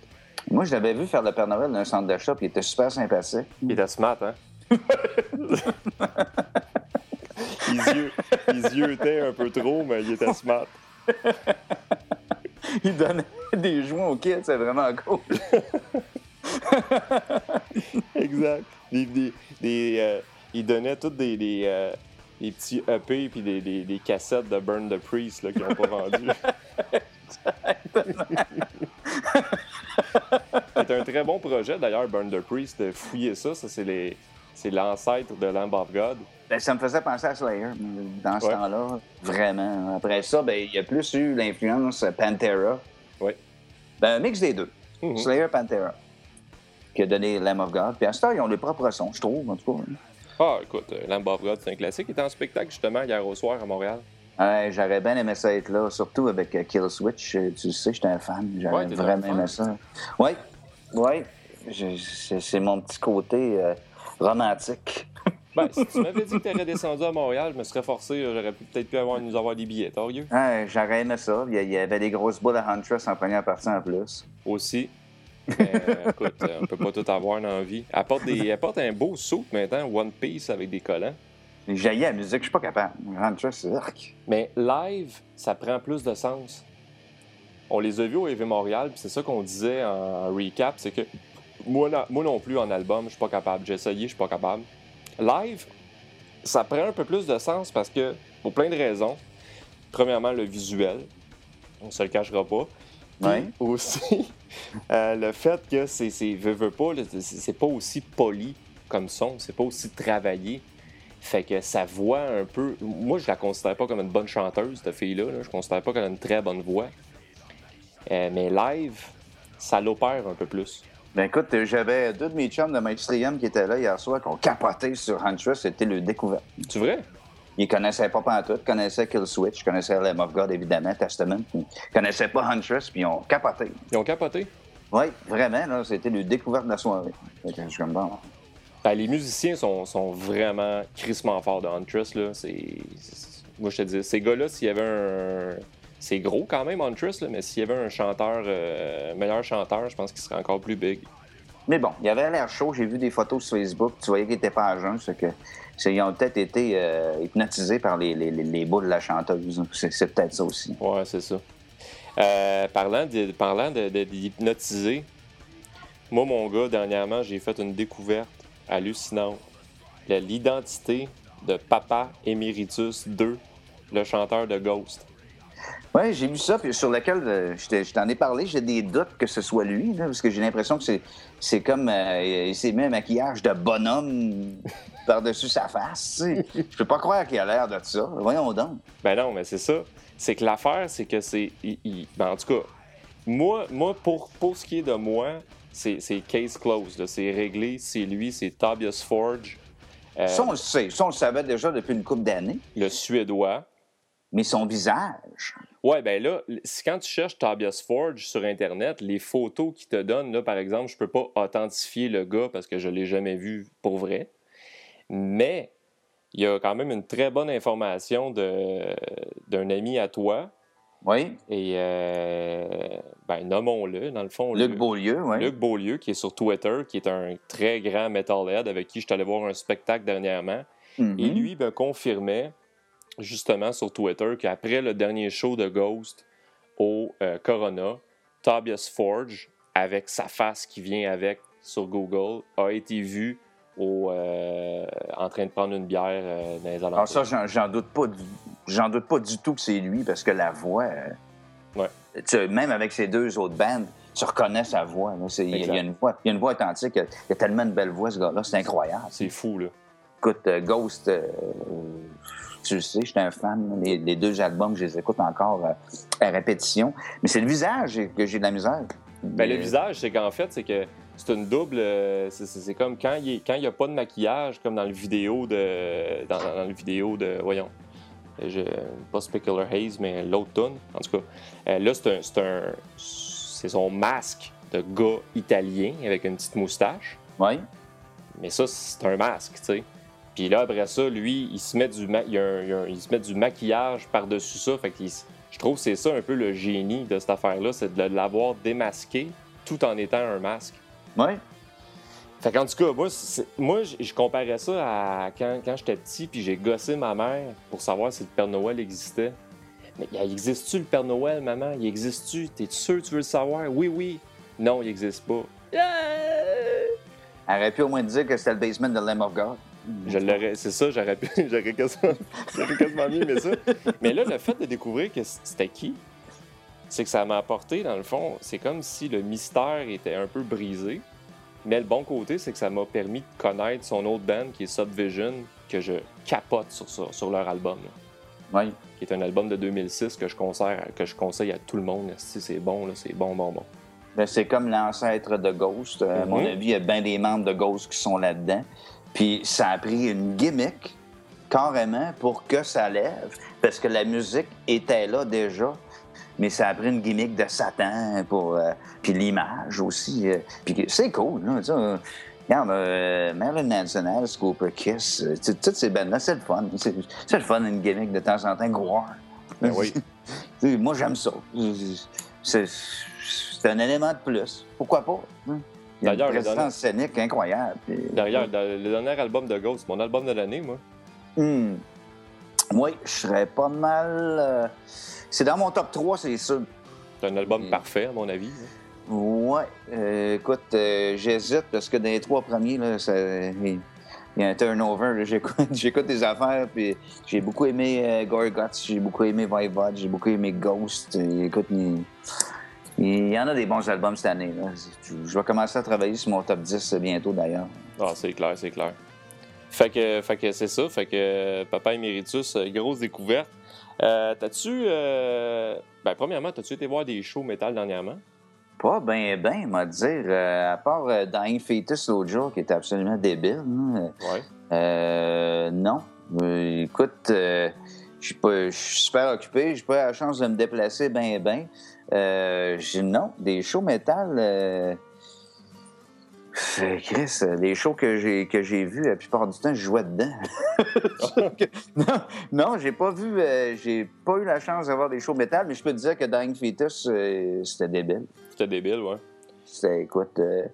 S2: Moi, je l'avais vu faire le Père Noël dans un centre d'achat, puis il était super sympathique.
S1: Il était smart, hein? les, yeux, les yeux étaient un peu trop, mais il était smart.
S2: Il donnait des joints aux kids, c'est vraiment cool.
S1: Exact. Des, des, des, euh, il donnait tous des, des, euh, des petits EP puis des, des, des cassettes de Burn the Priest là, qu'ils n'ont pas vendues. C'est un très bon projet, d'ailleurs, Burn the Priest. de Fouiller ça, ça c'est les, c'est l'ancêtre de Lamb of God.
S2: Ben, ça me faisait penser à Slayer dans ce
S1: Ouais.
S2: temps-là, vraiment. Après ça, ben, il y a plus eu l'influence Pantera.
S1: Oui.
S2: Ben, un mix des deux.
S1: Mhm.
S2: Slayer, Pantera, qui a donné Lamb of God. Puis à ce temps, ils ont le propre son, je trouve, en tout cas.
S1: Ah, écoute, euh, Lamb of God, c'est un classique. Il était en spectacle justement hier au soir à Montréal.
S2: Ouais, J'aurais bien aimé ça être là, surtout avec euh, Kill Switch. Euh, Tu le sais, j'étais un fan. J'aurais
S1: Ouais,
S2: vraiment aimé ça. Oui, oui. C'est mon petit côté euh, romantique.
S1: Ben, si tu m'avais dit que tu descendu à Montréal, je me serais forcé, j'aurais peut-être pu avoir, nous avoir des billets. T'as
S2: J'aurais aimé ça. Il y avait des grosses boules à Huntress en première partie en plus.
S1: Aussi. Mais, écoute, on peut pas tout avoir dans la vie. Elle porte, des, elle porte un beau saut maintenant, One Piece avec des collants.
S2: J'ai la musique, je suis pas capable.
S1: Mais live, ça prend plus de sens. On les a vus au EV Montréal, puis c'est ça qu'on disait en recap, c'est que moi, non- moi non plus en album, je suis pas capable. J'ai essayé, je suis pas capable. Live, ça prend un peu plus de sens parce que, pour plein de raisons. Premièrement, le visuel, on se le cachera pas.
S2: Ouais.
S1: aussi, euh, le fait que c'est, c'est veux, veux pas, c'est pas aussi poli comme son, c'est pas aussi travaillé. Fait que sa voix un peu. Moi, je la considère pas comme une bonne chanteuse, cette fille-là. là. Je considère pas qu'elle a une très bonne voix. Euh, mais live, ça l'opère un peu plus.
S2: Ben écoute, j'avais deux de mes chums de Mainstream qui étaient là hier soir, qui ont capoté sur Huntress. C'était le découverte.
S1: Tu vrai?
S2: Ils connaissaient pas Pantoute, ils connaissaient Kill Switch, ils connaissaient Lamb of God, évidemment, Testament. Ils connaissaient pas Huntress, puis ils ont capoté.
S1: Ils ont capoté?
S2: Oui, vraiment, là, c'était le découverte de la soirée. Je suis comme bon.
S1: Ben, les musiciens sont, sont vraiment crissement forts de Huntress. Là. C'est, moi, je te dis, ces gars-là, s'il y avait un. C'est gros quand même, Huntress, là, mais s'il y avait un chanteur, euh, meilleur chanteur, je pense qu'il serait encore plus big.
S2: Mais bon, il avait l'air chaud. J'ai vu des photos sur Facebook. Tu voyais qu'il était pas à jeun. C'est que c'est- ils ont peut-être été euh, hypnotisés par les, les, les, les boules de la chanteuse. C'est, c'est peut-être ça aussi.
S1: Ouais, c'est ça. Euh, parlant de, parlant de, de- d'hypnotiser, moi, mon gars, dernièrement, j'ai fait une découverte hallucinante. L'identité de Papa Emeritus 2, le chanteur de Ghost.
S2: Oui, j'ai vu ça, puis sur lequel euh, je t'en ai parlé. J'ai des doutes que ce soit lui, là, parce que j'ai l'impression que c'est, comme. euh, il s'est mis un maquillage de bonhomme par-dessus sa face. Je peux pas croire qu'il a l'air de ça. Voyons donc.
S1: Ben non, mais c'est ça. C'est que l'affaire, c'est que c'est. ben, en tout cas, moi, moi pour, pour ce qui est de moi, c'est, case closed. C'est réglé. C'est lui, c'est Tobias Forge, euh,
S2: Ça, on le sait. Ça, on le savait déjà depuis une couple d'années.
S1: le Suédois.
S2: Mais son visage.
S1: Ouais, ben là, si quand tu cherches Tobias Forge sur Internet, les photos qu'il te donnent, là, par exemple, je peux pas authentifier le gars parce que je l'ai jamais vu pour vrai. Mais il y a quand même une très bonne information de- d'un ami à toi.
S2: Oui.
S1: Et, euh, ben, nommons-le, dans le fond.
S2: Luc Beaulieu, oui.
S1: Luc Beaulieu, qui est sur Twitter, qui est un très grand metalhead avec qui je suis allé voir un spectacle dernièrement.
S2: Mhm.
S1: Et lui me confirmait, justement sur Twitter, qu'après le dernier show de Ghost au euh, Corona, Tobias Forge, avec sa face qui vient avec sur Google, a été vu au, euh, en train de prendre une bière euh, dans les alentours.
S2: Alors Ah, ça, j'en, doute pas du, j'en doute pas du tout que c'est lui, parce que la voix... euh,
S1: Ouais.
S2: tu même avec ses deux autres bandes, tu reconnais sa voix. Il y, a- une voix, il y a une voix authentique. Il y a tellement de belles voix, ce gars-là. C'est incroyable.
S1: C'est fou, là.
S2: Écoute, euh, Ghost, tu le sais, j'étais un fan. Les, les deux albums, je les écoute encore à répétition. Mais c'est le visage que j'ai de la misère.
S1: Ben, le
S2: Euh,
S1: visage, c'est qu'en fait, c'est que c'est une double. euh, c'est- comme quand il n'y a pas de maquillage, comme dans le vidéo de. Dans, dans le vidéo de. Voyons. Je, pas Specular Haze, mais l'autre tune. En tout cas, euh, là, c'est un. C'est son masque de gars italien avec une petite moustache.
S2: Oui.
S1: Mais ça, c'est un masque, tu sais. Puis là, après ça, lui, il se met du, ma- il un- il un- se met du maquillage par-dessus ça. Fait s- je trouve que c'est ça un peu le génie de cette affaire-là, c'est de l'avoir démasqué tout en étant un masque.
S2: Oui.
S1: Fait qu'en tout cas, moi, moi je, comparais ça à quand, quand j'étais petit, puis j'ai gossé ma mère pour savoir si le Père Noël existait. Mais il existe-tu le Père Noël, maman? Il existe-tu? T'es sûr que tu veux le savoir? Oui, oui. Non, il existe pas.
S2: Elle aurait pu au moins dire que c'était le basement de Lamb of God.
S1: Je l'aurais, c'est ça, j'aurais pu, j'aurais quasiment, quasiment mieux aimé ça. Mais là, le fait de découvrir que c'était qui, c'est que ça m'a apporté, dans le fond, c'est comme si le mystère était un peu brisé. Mais le bon côté, c'est que ça m'a permis de connaître son autre band qui est Subvision, que je capote sur, ça, sur leur album.
S2: Oui.
S1: Qui est un album de 2006 que je conseille, que je conseille à tout le monde. Si c'est bon, c'est bon, bon, bon.
S2: C'est comme l'ancêtre de Ghost. À mon
S1: Mhm.
S2: avis, il y a bien des membres de Ghost qui sont là-dedans. Puis ça a pris une gimmick, carrément, pour que ça lève. Parce que la musique était là déjà. Mais ça a pris une gimmick de Satan pour. euh, puis l'image aussi. euh, puis c'est cool, là. euh, Regarde, euh, Marilyn Manson, Alice Cooper, Kiss, euh, toutes ces bandes-là, c'est le fun. C'est le fun, une gimmick de temps en temps, gloire.
S1: Ben oui.
S2: Moi, j'aime ça. C'est un élément de plus. Pourquoi pas? hein? Une
S1: D'ailleurs, le
S2: présence scénique incroyable.
S1: dans le dernier album de Ghost, mon album de l'année, moi.
S2: Hmm. Oui, je serais pas mal... euh, C'est dans mon top 3, c'est sûr.
S1: C'est un album
S2: Mm.
S1: parfait, à mon avis.
S2: Ouais. euh, écoute, euh, j'hésite parce que dans les trois premiers, là, ça- il y a un turnover. là. J'écoute, j'écoute des affaires, puis j'ai beaucoup aimé euh, Gorguts, j'ai beaucoup aimé Voivod, j'ai beaucoup aimé Ghost. Écoute, il, il y en a des bons albums cette année. là. Je vais commencer à travailler sur mon top 10 bientôt, d'ailleurs.
S1: Ah, c'est clair, c'est clair. Fait que, fait que c'est ça. Fait que euh, Papa Emeritus, euh, grosse découverte. Euh, t'as-tu. euh, Ben, premièrement, t'as-tu été voir des shows métal dernièrement?
S2: Pas ben, ben, m'a dire. euh, à part euh, Dying Fetus l'autre jour, qui était absolument débile. hein,
S1: Ouais.
S2: Euh, non. Écoute, je suis super occupé. J'ai pas la chance de me déplacer ben ben. Non, des shows métal. Euh, Chris, euh, les shows que j'ai que j'ai vus, la plupart du temps, je jouais dedans. non, non, j'ai pas vu, euh, j'ai pas eu la chance d'avoir des shows métal, mais je peux te dire que Dying Fetus, euh, c'était débile.
S1: C'était débile, ouais.
S2: C'était, écoute, euh,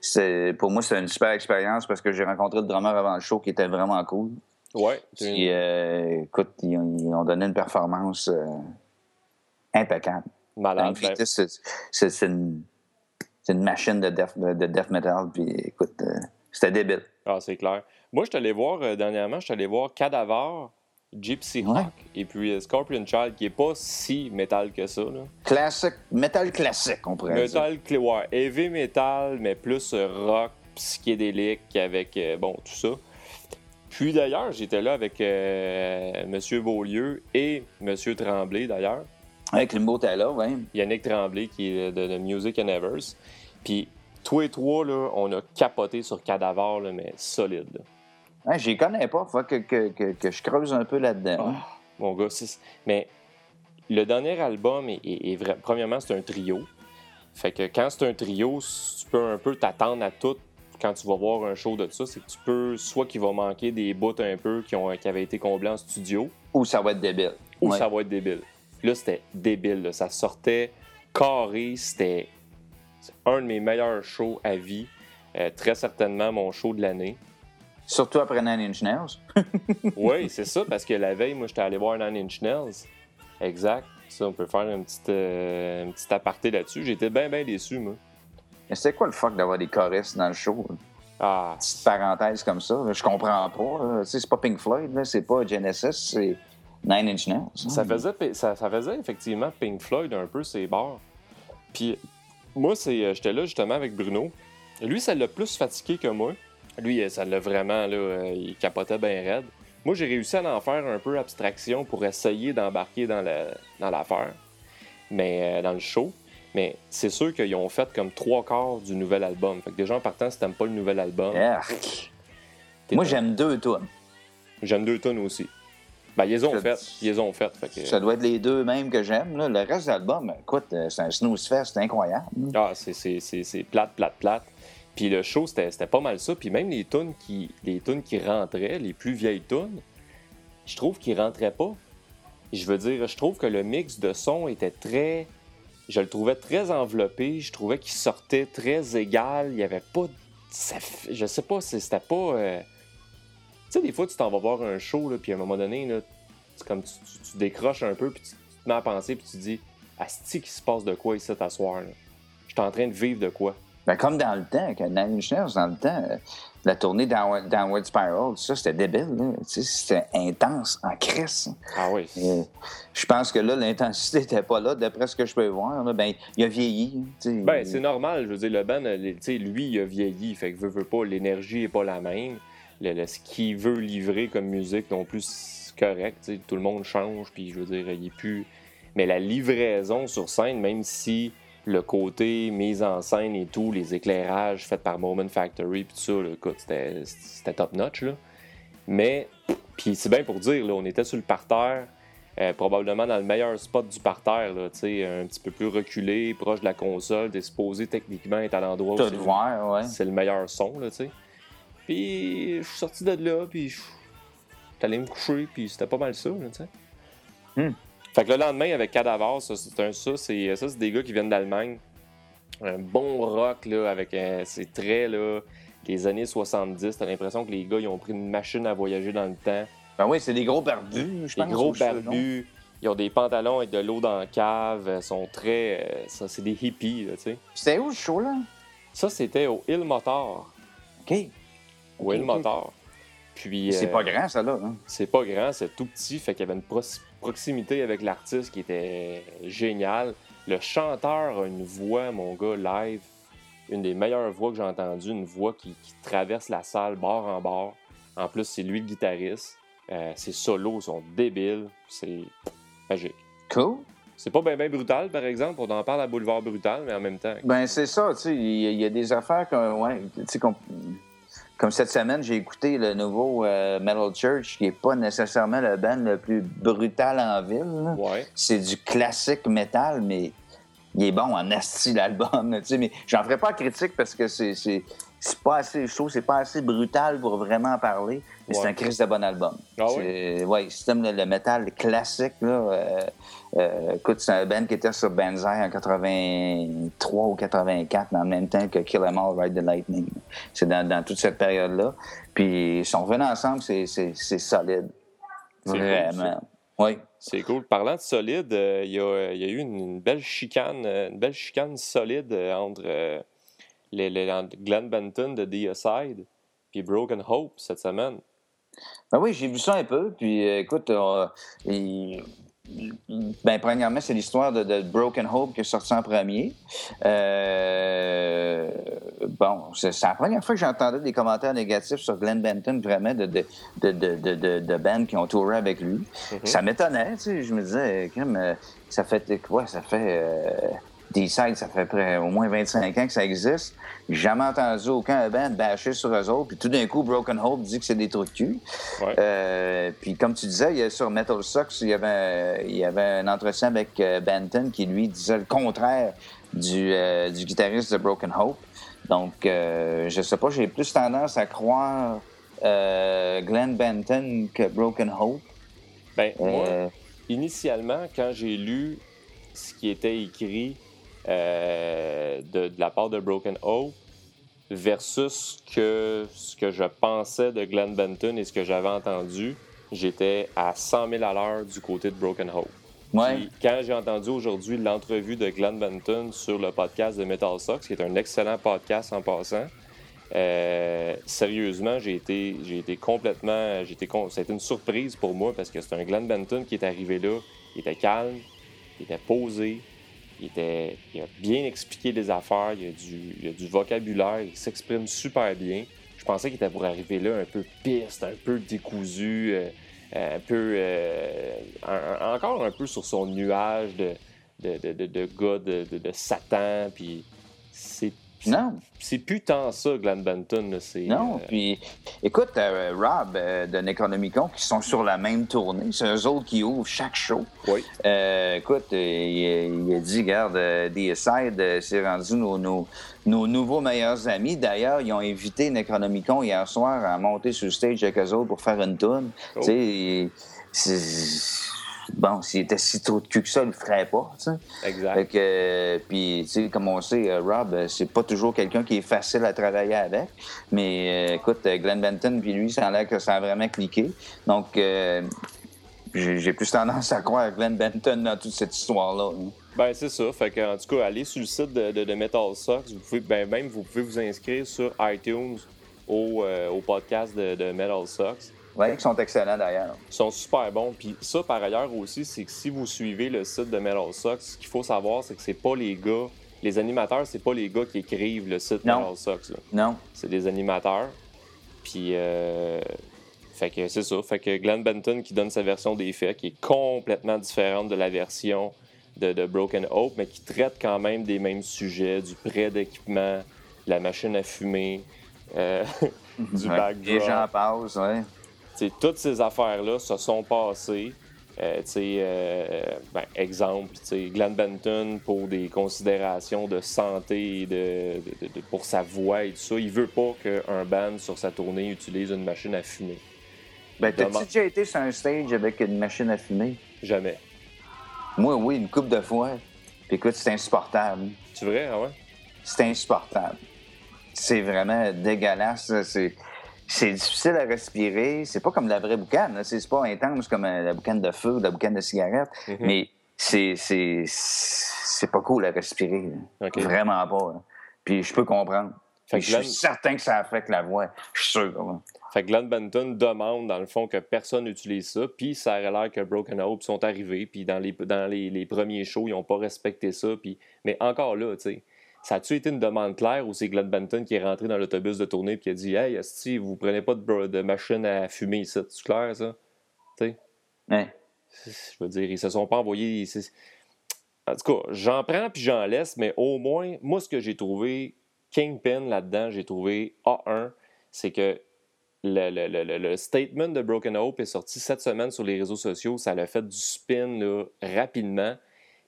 S2: c'est- pour moi, c'était une super expérience parce que j'ai rencontré le drummer avant le show qui était vraiment cool.
S1: Ouais.
S2: Puis, écoute, ils ont, ils ont donné une performance impeccable.
S1: Malade.
S2: Dying
S1: Ben,
S2: Fetus, c'est- c'est c'est une, c'est une machine de death, de death metal. Puis, écoute, euh, c'était débile.
S1: Ah, c'est clair. Moi, je suis allé voir, euh, dernièrement, je suis allé voir Cadaver, Gypsy
S2: Ouais.
S1: Hawk et puis euh, Scorpion Child, qui est pas si métal que ça. Là.
S2: Classique, métal classique, on pourrait dire.
S1: Metal, ouais, heavy metal, mais plus rock, psychédélique, avec, bon, tout ça. Puis d'ailleurs, j'étais là avec M. Beaulieu et M. Tremblay, d'ailleurs.
S2: Avec Limbo là, ouais.
S1: Yannick Tremblay, qui est de, de Music and Evers. Puis, tous et trois, là, on a capoté sur Cadaver, là, mais solide. là.
S2: Ouais, je les connais pas. Faut que, que, que, que je creuse un peu là-dedans.
S1: Ah, mon gars, c'est- mais le dernier album est, est- est vrai- Premièrement, c'est un trio. Fait que quand c'est un trio, tu peux un peu t'attendre à tout quand tu vas voir un show de ça. C'est que tu peux, soit qu'il va manquer des bouts un peu qui, ont, qui avaient été comblés en studio,
S2: Ou ça va être débile.
S1: ou
S2: Ouais.
S1: ça va être débile. Là, c'était débile. là. Ça sortait carré. C'était un de mes meilleurs shows à vie. Euh, très certainement mon show de l'année.
S2: Surtout après Nine Inch Nails.
S1: Oui, c'est ça, parce que la veille, moi, j'étais allé voir Nine Inch Nails. Exact. Ça, on peut faire un petit, euh, aparté là-dessus. J'étais bien, bien déçu, moi.
S2: Mais c'est quoi le fuck d'avoir des choristes dans le show? là?
S1: Ah,
S2: Petite parenthèse comme ça. là, Je comprends pas. c'est pas Pink Floyd, c'est pas Genesis, c'est Nine Inch Nails.
S1: ça faisait, ça, ça faisait effectivement Pink Floyd un peu ses bars. Puis moi, c'est, euh, j'étais là justement avec Bruno. Lui, ça l'a plus fatigué que moi. Lui, euh, ça l'a vraiment, là, euh, il capotait bien raide. Moi, j'ai réussi à en faire un peu abstraction pour essayer d'embarquer dans, la- dans l'affaire, mais dans le show. Mais c'est sûr qu'ils ont fait comme trois quarts du nouvel album. Fait que déjà, en partant, si t'aimes pas le nouvel album,
S2: Moi, j'aime deux tunes.
S1: j'aime deux tonnes aussi. Ben, ils les ont fait. Ils les ont fait. Fait que-
S2: Ça doit être les deux mêmes que j'aime. Le reste de l'album, écoute, euh, c'est un snooze fest, c'est incroyable.
S1: Ah, c'est, c'est, c'est, c'est plate, plate, plate. Puis le show, c'était, c'était pas mal ça. Puis même les tunes qui, les tunes qui rentraient, les plus vieilles tunes, je trouve qu'ils rentraient pas. Je veux dire, je trouve que le mix de son était très... Je le trouvais très enveloppé. Je trouvais qu'il sortait très égal. Il y avait pas... ça je sais pas, c'était pas... euh, sais, des fois, tu t'en vas voir un show, là, puis à un moment donné, là, comme tu, tu- tu décroches un peu, puis tu, tu te mets à penser, puis tu dis Asti, qu'il se passe de quoi ici là? Je suis en train de vivre de quoi?
S2: Ben, comme dans le temps, que Nine Inch Nails, dans le temps, euh, la tournée Downward, Spiral, ça, c'était débile. C'était intense, en crise.
S1: Ah oui.
S2: je pense que là, l'intensité n'était pas là, d'après ce que je peux voir. Ben, il a vieilli.
S1: Ben, c'est normal. Je veux dire, le Ben, lui, il a vieilli. Fait que veut, veut pas, l'énergie n'est pas la même. Ce qu'il veut livrer comme musique non plus correct. Tout le monde change, puis je veux dire, il est plus. Mais la livraison sur scène, même si le côté mise en scène et tout, les éclairages faits par Moment Factory, puis tout ça, là, écoute, c'était top notch. Là. Mais, puis c'est bien pour dire, là, on était sur le parterre, euh, probablement dans le meilleur spot du parterre, là, un petit peu plus reculé, proche de la console, t'es supposé techniquement être à l'endroit
S2: où
S1: c'est le meilleur son. Là, sais. Puis je suis sorti de là, puis je suis allé me coucher, puis c'était pas mal ça. Là, sais. Hmm. Fait que le lendemain, avec Cadaver, ça, c'est un ça, c'est ça, c'est des gars qui viennent d'Allemagne. Un bon rock, là, avec un, c'est très, là, les années 70. T'as l'impression que les gars, ils ont pris une machine à voyager dans le temps.
S2: Ben oui, c'est des gros barbus, je
S1: pense. Des gros barbus. Ils ont des pantalons avec de l'eau dans la cave. Ils sont très. Euh, ça, c'est des hippies, là, tu sais.
S2: C'était où, ce show-là?
S1: Ça, c'était au Hill Motor.
S2: OK.
S1: Au Hill Motor. Puis.
S2: C'est pas euh, grand, ça, là. Hein?
S1: C'est pas grand, c'est tout petit. Fait qu'il y avait une proximité avec l'artiste qui était géniale. Le chanteur a une voix, mon gars, live, une des meilleures voix que j'ai entendues, une voix qui, traverse la salle bord en bord. En plus, c'est lui le guitariste. Euh, ses solos sont débiles. C'est magique.
S2: Cool.
S1: C'est pas bien brutal, par exemple. On en parle à Boulevard Brutal, mais en même temps.
S2: Ben, c'est ça, tu sais. Il y, a des affaires qu'on. Ouais, comme cette semaine, j'ai écouté le nouveau euh, Metal Church, qui n'est pas nécessairement le band le plus brutal en ville.
S1: Ouais.
S2: C'est du classique metal, mais il est bon en asti l'album. Mais j'en ferai pas critique parce que c'est c'est pas assez chaud, c'est pas assez brutal pour vraiment en parler, mais c'est un Christ de bon album.
S1: Ah oui?
S2: Ouais, si t'aimes le, le, métal classique, là, euh, euh, écoute, c'est un band qui était sur Banzai en 83 ou 84, dans le même temps que Kill Em All, Ride the Lightning. C'est dans, dans, toute cette période-là. Puis ils sont revenus ensemble, c'est solide. Vraiment. oui.
S1: C'est cool. Parlant de solide, euh, il y, a, y, a, eu une, belle chicane, une belle chicane solide entre les, les, Glenn Benton de The Aside, puis Broken Hope cette semaine.
S2: Ben oui, j'ai vu ça un peu. Puis euh, écoute, euh, ben, premièrement, c'est l'histoire de, Broken Hope qui est sorti en premier. Euh, bon, c'est la première fois que j'entendais des commentaires négatifs sur Glenn Benton, vraiment, de, de, de, de bands qui ont touré avec lui. Mm-hmm. Ça m'étonnait, tu sais. Je me disais, ça fait quoi? Ça fait D-Side, ça fait près, au moins 25 ans que ça existe. Jamais entendu aucun band bâcher sur eux autres. Puis tout d'un coup, Broken Hope dit que c'est des trous de cul. Euh, puis comme tu disais, il y a, sur Metal Sucks, il y avait, il y avait un entretien avec euh, Benton qui, lui, disait le contraire du, euh, du guitariste de Broken Hope. Donc, je sais pas, j'ai plus tendance à croire Glenn Benton que Broken Hope.
S1: Ben, moi, initialement, quand j'ai lu ce qui était écrit euh, de, la part de Broken Hope versus que, ce que je pensais de Glenn Benton et ce que j'avais entendu, j'étais à 100 000 à l'heure du côté de Broken Hope. quand j'ai entendu aujourd'hui l'entrevue de Glenn Benton sur le podcast de Metal Sox, qui est un excellent podcast en passant, euh, sérieusement, j'ai été, j'ai été complètement. J'ai été, ça a été une surprise pour moi parce que c'est un Glenn Benton qui est arrivé là. Il était calme, il était posé, il, était, a bien expliqué les affaires, il a du, a du vocabulaire, il s'exprime super bien. Je pensais qu'il était pour arriver là un peu piste, un peu décousu, euh, un peu. Euh, encore un peu sur son nuage de, de, de, de gars de, Satan. Puis c'est
S2: non.
S1: C'est plus tant ça, Glenn Benton.
S2: non, euh, puis écoute, euh, Rob euh, de Necronomicon, qui sont sur la même tournée, c'est eux autres qui ouvrent chaque show.
S1: Oui.
S2: écoute, il, a dit, regarde, The Aside, c'est rendu nos, nos, nos, nouveaux meilleurs amis. D'ailleurs, ils ont invité Necronomicon hier soir à monter sur le stage avec eux autres pour faire une. Oh. Tu sais, bon, s'il était si trop de cul que ça, il le ferait pas.
S1: Exact.
S2: Euh, puis, tu sais, comme on sait, euh, Rob, euh, c'est pas toujours quelqu'un qui est facile à travailler avec. Mais écoute, Glenn Benton, puis lui, ça a l'air que ça a vraiment cliqué. Donc, j'ai plus tendance à croire à Glenn Benton dans toute cette histoire-là.
S1: Hein. Ben, c'est ça. Fait que, en tout cas, allez sur le site de, de, Metal Sox. Vous pouvez, ben, même, vous pouvez vous inscrire sur iTunes au, au podcast de, de Metal Sox.
S2: Oui, qui sont excellents d'ailleurs.
S1: Ils sont super bons. Puis ça, par ailleurs aussi, c'est que si vous suivez le site de Metal Sox, ce qu'il faut savoir, c'est que c'est pas les gars, les animateurs, c'est pas les gars qui écrivent le site
S2: Non.
S1: Metal Sox. là.
S2: Non.
S1: C'est des animateurs. Puis, euh, fait que c'est ça. Fait que Glenn Benton qui donne sa version des faits, qui est complètement différente de la version de, de Broken Hope, mais qui traite quand même des mêmes sujets, du prêt d'équipement, la machine à fumer, euh, du
S2: Ouais.
S1: backdrop.
S2: Les gens passent, oui.
S1: T'sais, toutes ces affaires-là se sont passées. Euh, euh, ben, exemple, Glenn Benton, pour des considérations de santé et de, de- de- pour sa voix et tout ça, il veut pas qu'un band sur sa tournée utilise une machine à fumer.
S2: Ben, t'as-tu déjà été sur un stage avec une machine à fumer?
S1: Jamais.
S2: Moi, oui, une coupe de fois. Puis écoute, c'est insupportable.
S1: Tu vrai? Ah ouais?
S2: C'est insupportable. C'est vraiment dégueulasse. C'est, c'est difficile à respirer. C'est pas comme la vraie boucane. C'est, pas intense comme euh, la boucane de feu, la boucane de cigarette.
S1: Mhm.
S2: Mais c'est, pas cool à respirer. Vraiment pas. là. Puis je peux comprendre.
S1: Fait
S2: je suis certain que ça affecte la voix. Je suis sûr. là.
S1: Fait que Glenn Benton demande, dans le fond, que personne n'utilise ça. Puis ça aurait l'air que Broken Hope sont arrivés. Puis dans les, dans les, les premiers shows, ils n'ont pas respecté ça. Puis... Mais encore là, tu sais, ça a-tu été une demande claire ou c'est Glenn Benton qui est rentré dans l'autobus de tournée et qui a dit Hey, si vous prenez pas de, de machine à fumer ici, c'est clair ça? Tu sais,
S2: Hein?
S1: je veux dire, ils se sont pas envoyés. En tout cas, j'en prends puis j'en laisse, mais au moins, moi, ce que j'ai trouvé Kingpin là-dedans, j'ai trouvé A1, c'est que le, le- le- le- le statement de Broken Hope est sorti cette semaine sur les réseaux sociaux. Ça l'a fait du spin là, rapidement.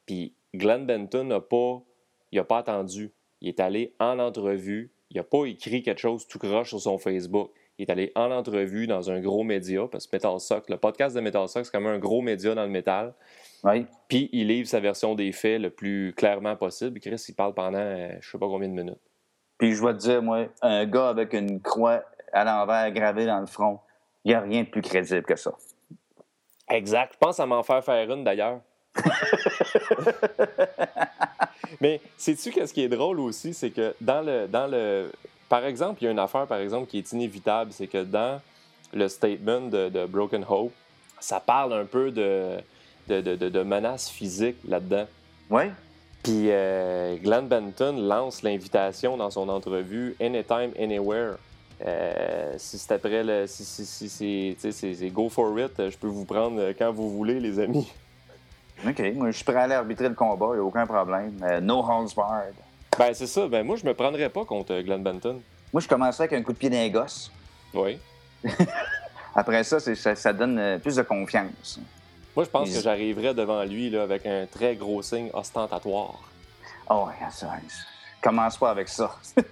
S1: Puis Glenn Benton n'a pas, il a pas attendu. Il est allé en entrevue. Il n'a pas écrit quelque chose tout croche sur son Facebook. Il est allé en entrevue dans un gros média, parce que Metal Sock, le podcast de Metal Sock, c'est quand même un gros média dans le métal.
S2: Oui.
S1: Puis il livre sa version des faits le plus clairement possible. Chris, il parle pendant euh, je sais pas combien de minutes.
S2: Puis je vais te dire, moi, un gars avec une croix à l'envers gravée dans le front, il n'y a rien de plus crédible que ça.
S1: Exact. Je pense à m'en faire faire une d'ailleurs. Mais sais-tu qu'est-ce qui est drôle aussi, c'est que dans le, dans le, par exemple, il y a une affaire par exemple qui est inévitable, c'est que dans le statement de, de Broken Hope, ça parle un peu de, de, de, de- menaces physiques là-dedans.
S2: Oui?
S1: Puis euh, Glenn Benton lance l'invitation dans son entrevue Anytime, Anywhere. Euh, si c'est après le. Si, si, si, si- c'est go for it, je peux vous prendre quand vous voulez, les amis.
S2: OK. Moi, je suis prêt à aller arbitrer le combat, il n'y a aucun problème. Euh, no holds barred.
S1: Ben, c'est ça. Ben, moi, je me prendrais pas contre euh, Glenn Benton.
S2: Moi, je commençais avec un coup de pied d'un gosse.
S1: Oui.
S2: Après ça, ça, ça donne euh, plus de confiance.
S1: Moi, je pense que j'arriverais devant lui là, avec un très gros signe ostentatoire.
S2: Oh, regarde ça. Commence pas avec ça.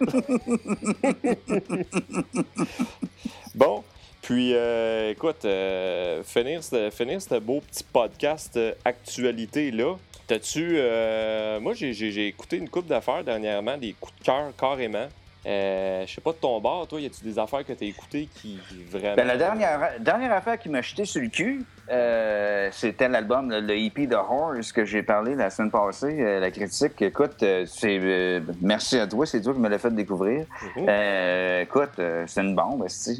S1: Bon, puis euh, écoute, euh, finir, ce, beau petit podcast euh, actualité-là. T'as-tu. euh, moi, j'ai écouté une coupe d'affaires dernièrement, des coups de cœur carrément. Euh, Je sais pas de ton bord, toi, y a-tu des affaires que t'as écoutées qui qui vraiment.
S2: Ben, la dernière, dernière affaire qui m'a jeté sur le cul, euh, c'était l'album, le, le EP de Horse que j'ai parlé la semaine passée, euh, la critique. Écoute, euh, c'est merci à toi, c'est toi qui me l'as fait découvrir.
S1: Mhm.
S2: Écoute, c'est une bombe, hein. c'est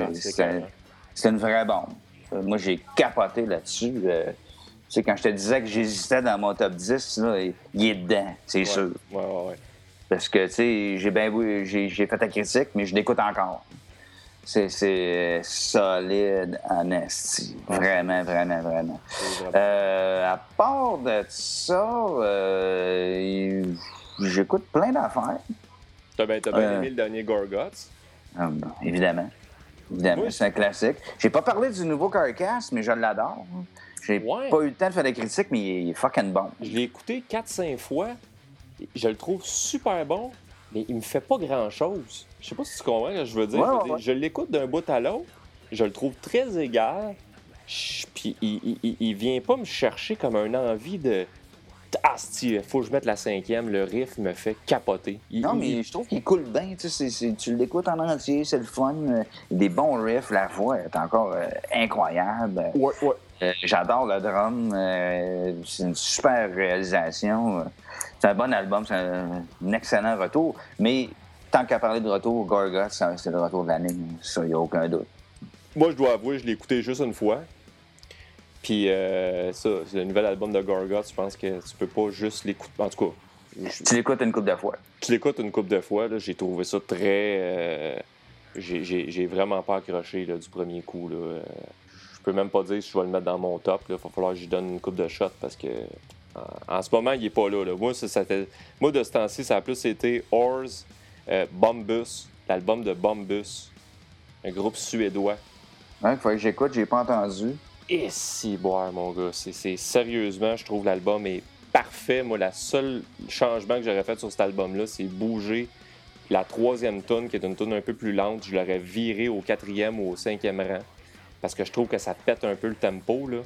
S1: Ah, c'est
S2: une vraie bombe. Moi, j'ai capoté là-dessus. Tu sais, quand je te disais que j'hésitais dans mon top 10, là, il est dedans, c'est
S1: Ouais.
S2: sûr.
S1: Ouais, ouais.
S2: Parce que, tu sais, j'ai bien j'ai fait ta critique, mais je l'écoute encore. C'est- solide en esti. Vraiment, vraiment, vraiment. Euh, à part de ça, euh, j'écoute plein d'affaires.
S1: T'as bien
S2: euh,
S1: aimé le dernier Gorguts.
S2: Ah, bon, évidemment. Évidemment,
S1: Oui.
S2: c'est un classique. J'ai pas parlé du nouveau Carcass, mais je l'adore. J'ai
S1: Ouais.
S2: pas eu le temps de faire la critique, mais il est fucking bon.
S1: Je l'ai écouté 4-5 fois. Je le trouve super bon, mais il me fait pas grand-chose. Je sais pas si tu comprends ce que je veux dire.
S2: Ouais,
S1: Je
S2: ouais,
S1: l'écoute d'un bout à l'autre. Je le trouve très égal. Puis il, il, vient pas me chercher comme un envie de. Ah, il faut que je mette la cinquième. Le riff me fait capoter. Il-
S2: Non, mais je trouve qu'il coule bien. Tu, sais, tu l'écoutes en entier, c'est le fun. euh, Des bons riffs, la voix est encore euh, incroyable.
S1: Ouais, ouais.
S2: Euh, J'adore le drum. euh, c'est une super réalisation. C'est un bon album, c'est un, un excellent retour. Mais tant qu'à parler de retour, Gorgot, c'est le retour de l'année. Ça, il n'y a aucun doute.
S1: Moi, je dois avouer, je l'ai écouté juste une fois. Puis euh, ça, c'est le nouvel album de Gorgot. Je pense que tu peux pas juste l'écouter. En tout cas.
S2: Tu l'écoutes une coupe de fois.
S1: Tu l'écoutes une coupe de fois. J'ai trouvé ça très. Euh, j'ai vraiment pas accroché là, du premier coup. Là. Euh, je peux même pas dire si je vais le mettre dans mon top. Il va falloir que j'y donne une coupe de shot parce que en, ce moment, il est pas là. Moi, ça, Moi, de ce temps-ci, ça a plus été Ors, Bombus, l'album de Bombus, un groupe suédois.
S2: Ouais, il faut que j'écoute, j'ai pas entendu.
S1: Et si boire, mon gars. C'est sérieusement, je trouve l'album est parfait. Moi, le seul changement que j'aurais fait sur cet album-là, c'est bouger la troisième tonne, qui est une tonne un peu plus lente. Je l'aurais viré au quatrième ou au cinquième rang. Parce que je trouve que ça pète un peu le tempo, là.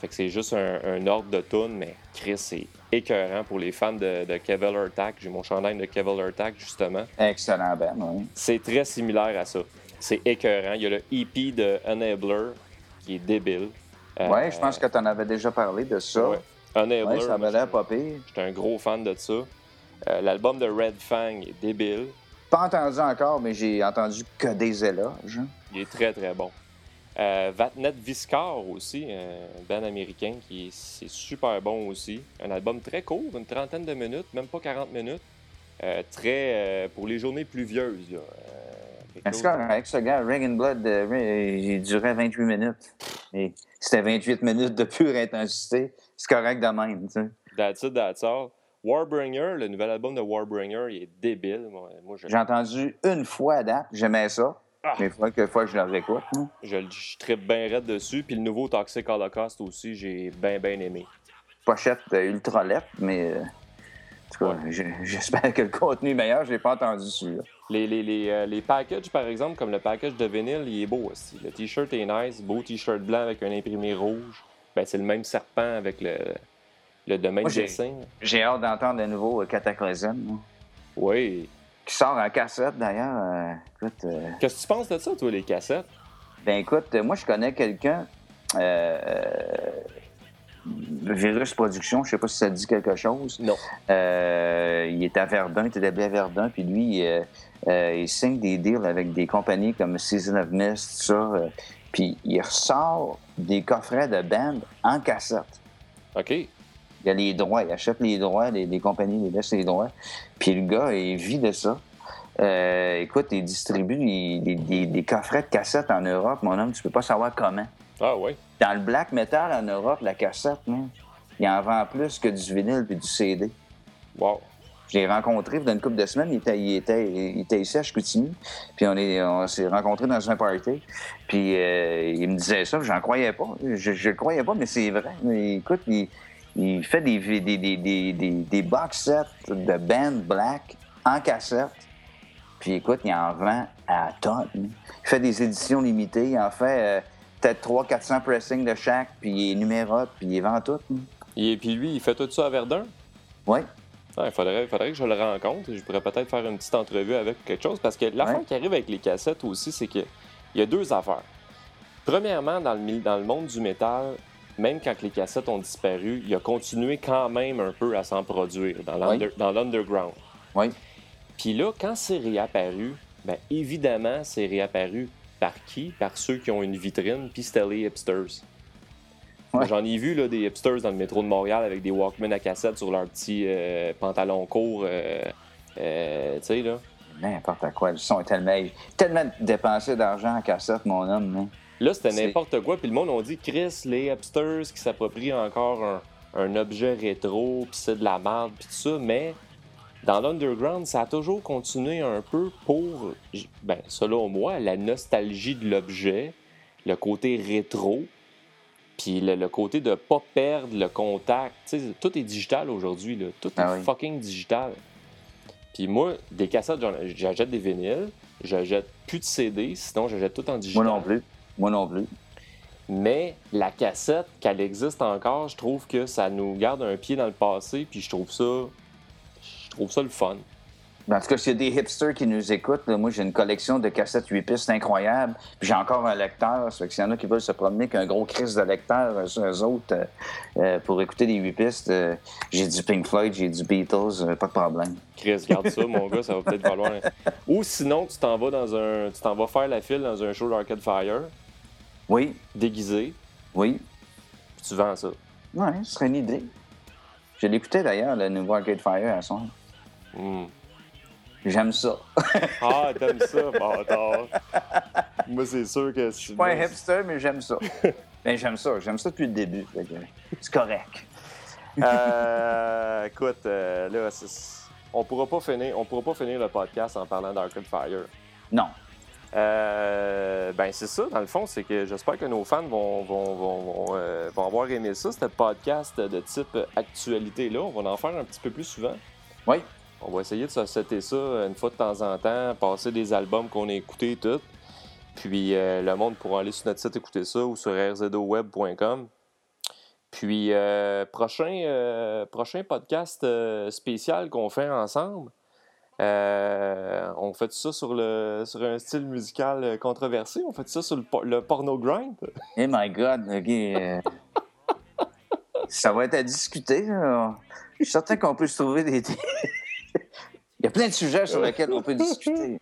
S1: Fait que c'est juste un, ordre de tune, mais Chris, c'est écœurant pour les fans de, de Cavalier Attack. J'ai mon chandail de Cavalier Attack, justement.
S2: Excellent, Ben, oui.
S1: C'est très similaire à ça. C'est écœurant. Il y a le EP de Enabler, qui est débile.
S2: Oui, je pense que tu en avais déjà parlé de ça. Ouais.
S1: Enabler.
S2: ça avait l'air pas pire.
S1: J'étais un gros fan de ça. Euh, l'album de Red Fang est débile.
S2: Pas entendu encore, mais j'ai entendu que des éloges.
S1: Il est très, très bon. Euh, Vatnet Viscar aussi, un band américain qui est, super bon aussi. Un album très court, une trentaine de minutes, même pas 40 minutes. Euh, très pour les journées pluvieuses.
S2: C'est correct, ce gars, Reagan Blood, il durait 28 minutes. Et c'était 28 minutes de pure intensité. C'est correct de même, tu sais.
S1: That's it, that's all. Warbringer, le nouvel album de Warbringer, il est débile. Moi,
S2: J'ai entendu une fois à date, j'aimais ça. Ah. Mais il faut que, fois que je le réécoute. Hein.
S1: Je, je tripe bien raide dessus. Puis le nouveau Toxic Holocaust aussi, j'ai bien, bien aimé.
S2: Pochette ultra lettre, mais euh, j'espère que le contenu est meilleur. Je l'ai pas entendu celui-là.
S1: Les, les, les, euh, les, packages, par exemple, comme le package de vinyle, il est beau aussi. Le t-shirt est nice, beau t-shirt blanc avec un imprimé rouge. Ben, c'est le même serpent avec le, le domaine dessin.
S2: J'ai hâte d'entendre de nouveau euh, Cataclysm.
S1: Oui.
S2: Qui sort en cassette d'ailleurs.
S1: Euh, Qu'est-ce que tu penses de ça, toi, les cassettes?
S2: Ben écoute, moi je connais quelqu'un. Virus Production, je sais pas si ça dit quelque chose.
S1: Non.
S2: Euh, il est à Verdun, il est établi à Verdun, puis lui, euh, euh, il signe des deals avec des compagnies comme Season of Mist, tout ça. puis il ressort des coffrets de band en cassette.
S1: OK.
S2: Il a les droits, il achète les droits, les, compagnies lui laissent les droits. Puis le gars, il vit de ça. écoute, il distribue des, des, coffrets de cassettes en Europe, mon homme, tu peux pas savoir comment.
S1: Ah oui?
S2: Dans le black metal en Europe, la cassette, il en vend plus que du vinyle et du CD.
S1: Wow.
S2: Je l'ai rencontré dans une couple de semaines. Il était, il était, il était ici à Chicoutimi. Puis on, est, on s'est rencontrés dans un party. Puis euh, il me disait ça, j'en croyais pas. Je ne croyais pas, mais c'est vrai. Mais, écoute, il, il fait des, des, des, des, des box sets de band black en cassette. Puis écoute, il en vend à tonnes. Il fait des éditions limitées. Il en fait... Euh, peut-être 300-400 pressings de chaque, puis il numérote, puis il vend tout.
S1: Et puis lui, il fait tout ça à Verdun?
S2: Oui.
S1: Ah, il, faudrait, faudrait que je le rencontre. Je pourrais peut-être faire une petite entrevue avec quelque chose. Parce que l'affaire qui arrive avec les cassettes aussi, c'est qu'il y a deux affaires. Premièrement, dans le, dans le monde du métal, même quand les cassettes ont disparu, il a continué quand même un peu à s'en produire dans l'underground.
S2: Oui.
S1: Puis là, quand c'est réapparu, bien évidemment, c'est réapparu par qui? Par ceux qui ont une vitrine, puis c'était les hipsters. J'en ai vu là, des hipsters dans le métro de Montréal avec des Walkman à cassette sur leurs petits euh, pantalons courts. Euh, euh, tu sais, là.
S2: N'importe quoi. Le son est tellement, tellement dépensé d'argent en cassette, mon homme. Hein.
S1: Là, c'était n'importe quoi. Puis le monde a dit Chris, les hipsters qui s'approprient encore un, un objet rétro, puis c'est de la merde, puis tout ça. Mais dans l'underground, ça a toujours continué un peu pour, ben, selon moi, la nostalgie de l'objet, le côté rétro, puis le, côté de pas perdre le contact. tout est digital aujourd'hui, tout ah est fucking digital. Puis moi, des cassettes, j'achète des vinyles, j'achète plus de CD, sinon j'achète tout en digital.
S2: Moi non plus. Moi non plus.
S1: Mais la cassette, qu'elle existe encore, je trouve que ça nous garde un pied dans le passé, puis je trouve ça je trouve ça le fun.
S2: Ben, en tout cas, s'il y a des hipsters qui nous écoutent, là, moi, j'ai une collection de cassettes 8 pistes incroyable. Puis j'ai encore un lecteur. Ça fait que s'il y en a qui veulent se promener avec un gros crise de lecteur sur eux autres euh, euh, pour écouter des 8 pistes, euh, j'ai du Pink Floyd, j'ai du Beatles, euh, pas de problème.
S1: Chris, garde ça, mon gars, ça va peut-être valoir. un- Ou sinon, tu t'en vas dans un. Tu t'en vas faire la file dans un show d'Arcade Fire,
S2: Oui,
S1: déguisé,
S2: oui.
S1: puis tu vends ça.
S2: Ouais, ce serait une idée. Je l'écoutais d'ailleurs, le nouveau Arcade Fire à son.
S1: Hmm.
S2: J'aime ça.
S1: Ah, t'aimes ça, bâtard. Moi, c'est sûr que.
S2: Je suis pas un hipster, mais j'aime ça. Mais j'aime ça. J'aime ça depuis le début. C'est correct.
S1: Euh, écoute, euh, là, on pourra pas finir, on pourra pas finir le podcast en parlant d'Arcade Fire.
S2: Non.
S1: Euh, ben c'est ça, dans le fond, c'est que j'espère que nos fans vont, vont, vont, vont, euh, vont avoir aimé ça, ce podcast de type actualité-là. On va en faire un petit peu plus souvent.
S2: Oui.
S1: On va essayer de se setter ça une fois de temps en temps, passer des albums qu'on a écoutés tout. Puis euh, le monde pourra aller sur notre site écouter ça ou sur rzoweb.com. Puis prochain, prochain podcast spécial qu'on fait ensemble, euh, on fait ça sur, le, sur un style musical euh, controversé. On fait ça sur le, le porno grind.
S2: Oh my God. OK. euh, Ça va être à discuter. là. Je suis certain qu'on peut se trouver des... Il y a plein de sujets sur lesquels on peut discuter.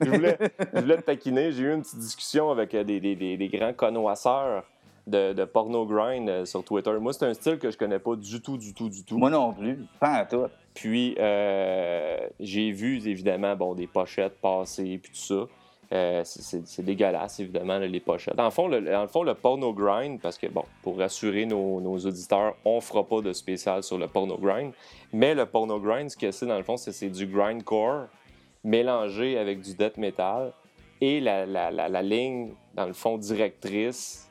S1: je, voulais, je voulais te taquiner. J'ai eu une petite discussion avec des, des- des- des grands connoisseurs de, de porno grind sur Twitter. Moi, c'est un style que je connais pas du tout, du tout, du tout.
S2: Moi non plus. Pas à tout.
S1: Puis, euh, j'ai vu, évidemment, bon, des pochettes passer, puis tout ça. Euh, c'est- dégueulasse, évidemment, les pochettes. Dans le, fond, le, fond, le porno grind, parce que, bon, pour rassurer nos, auditeurs, on fera pas de spécial sur le porno grind. Mais le porno grind, ce que c'est, dans le fond, c'est du grindcore mélangé avec du death metal. Et la, ligne, dans le fond, directrice,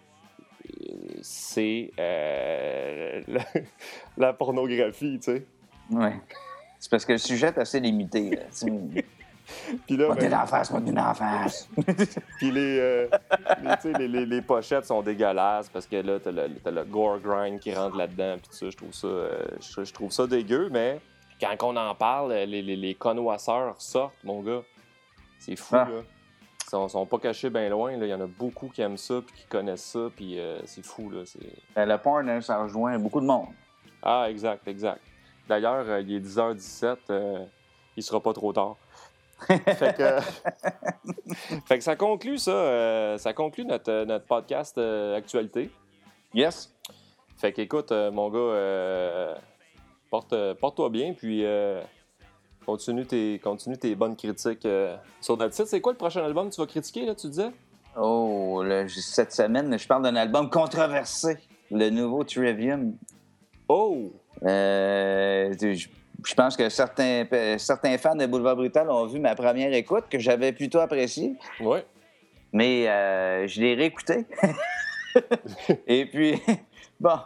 S1: euh, c'est la pornographie, tu sais.
S2: Ouais. C'est parce que le sujet est assez limité. là.
S1: Puis là,
S2: Pas
S1: ben,
S2: d'en face, pas d'en face.
S1: Puis les, euh, les, les, les- les pochettes sont dégueulasses parce que là, t'as le, le gore grind qui rentre là-dedans. Puis tout ça, je trouve ça, euh, je, je trouve ça dégueu, mais quand on en parle, les, les, connoisseurs sortent, mon gars. C'est fou,
S2: Ah.
S1: là. Ils sont, sont pas cachés bien loin. là. Il y en a beaucoup qui aiment ça, puis qui connaissent ça, puis euh, c'est fou, là. C'est...
S2: Ben, le porn, hein, ça rejoint beaucoup de monde.
S1: Ah, exact, exact. D'ailleurs, euh, il est 10h17, euh, il sera pas trop tard. fait, que, fait que ça conclut ça, euh, ça conclut notre, euh, notre podcast euh, actualité.
S2: Yes.
S1: Fait qu'écoute, euh, mon gars, porte, porte-toi bien, puis continue, tes, continue tes bonnes critiques sur notre site. C'est quoi le prochain album que tu vas critiquer, là, tu disais?
S2: Oh, là, cette semaine, je parle d'un album controversé. Le nouveau Trivium.
S1: Oh!
S2: Euh, je, je pense que certains, certains fans de Boulevard Brutal ont vu ma première écoute que j'avais plutôt appréciée.
S1: Ouais.
S2: Mais euh, je l'ai réécouté. Et puis, bon,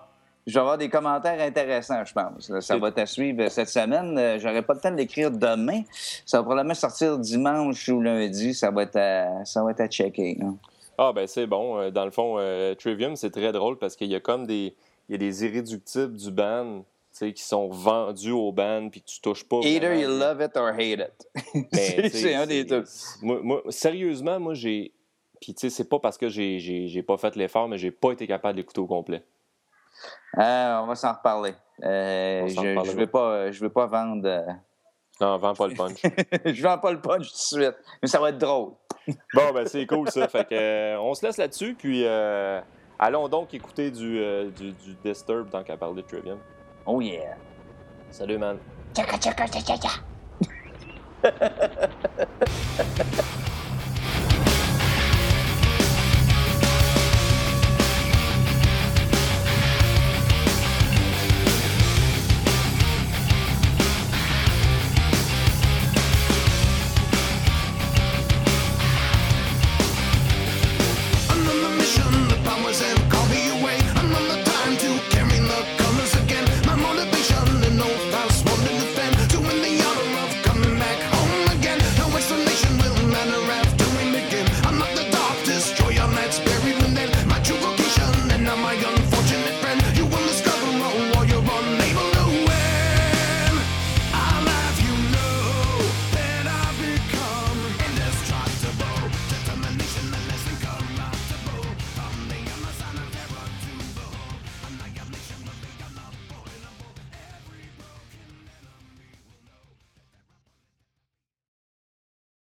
S2: je vais avoir des commentaires intéressants, je pense. Ça va te suivre cette semaine. Euh, J'aurai pas le temps de l'écrire demain. Ça va probablement sortir dimanche ou lundi. Ça va être à, ça va être à checker. là.
S1: Ah, ben c'est bon. Dans le fond, euh, Trivium, c'est très drôle parce qu'il y a comme des, il y a des irréductibles du band qui sont vendus au band puis que tu touches pas.
S2: Either
S1: vraiment.
S2: you love it or hate it.
S1: Ben,
S2: C'est- un des deux.
S1: Moi, moi, sérieusement, moi, j'ai. Puis, tu sais, c'est pas parce que j'ai- pas fait l'effort, mais j'ai pas été capable d'écouter au complet.
S2: Euh, on va s'en reparler. Euh, je je vais pas, je vais pas vendre. euh,
S1: Non, vends pas le punch.
S2: je vends pas le punch tout de suite, mais ça va être drôle.
S1: bon, ben, c'est cool, ça. Fait que, euh, on se laisse là-dessus, puis euh, allons donc écouter du, du, du Disturb tant qu'à parler de Trivium.
S2: Oh yeah.
S1: Salut, man.
S2: Tchaka tchaka tchaka tchaka.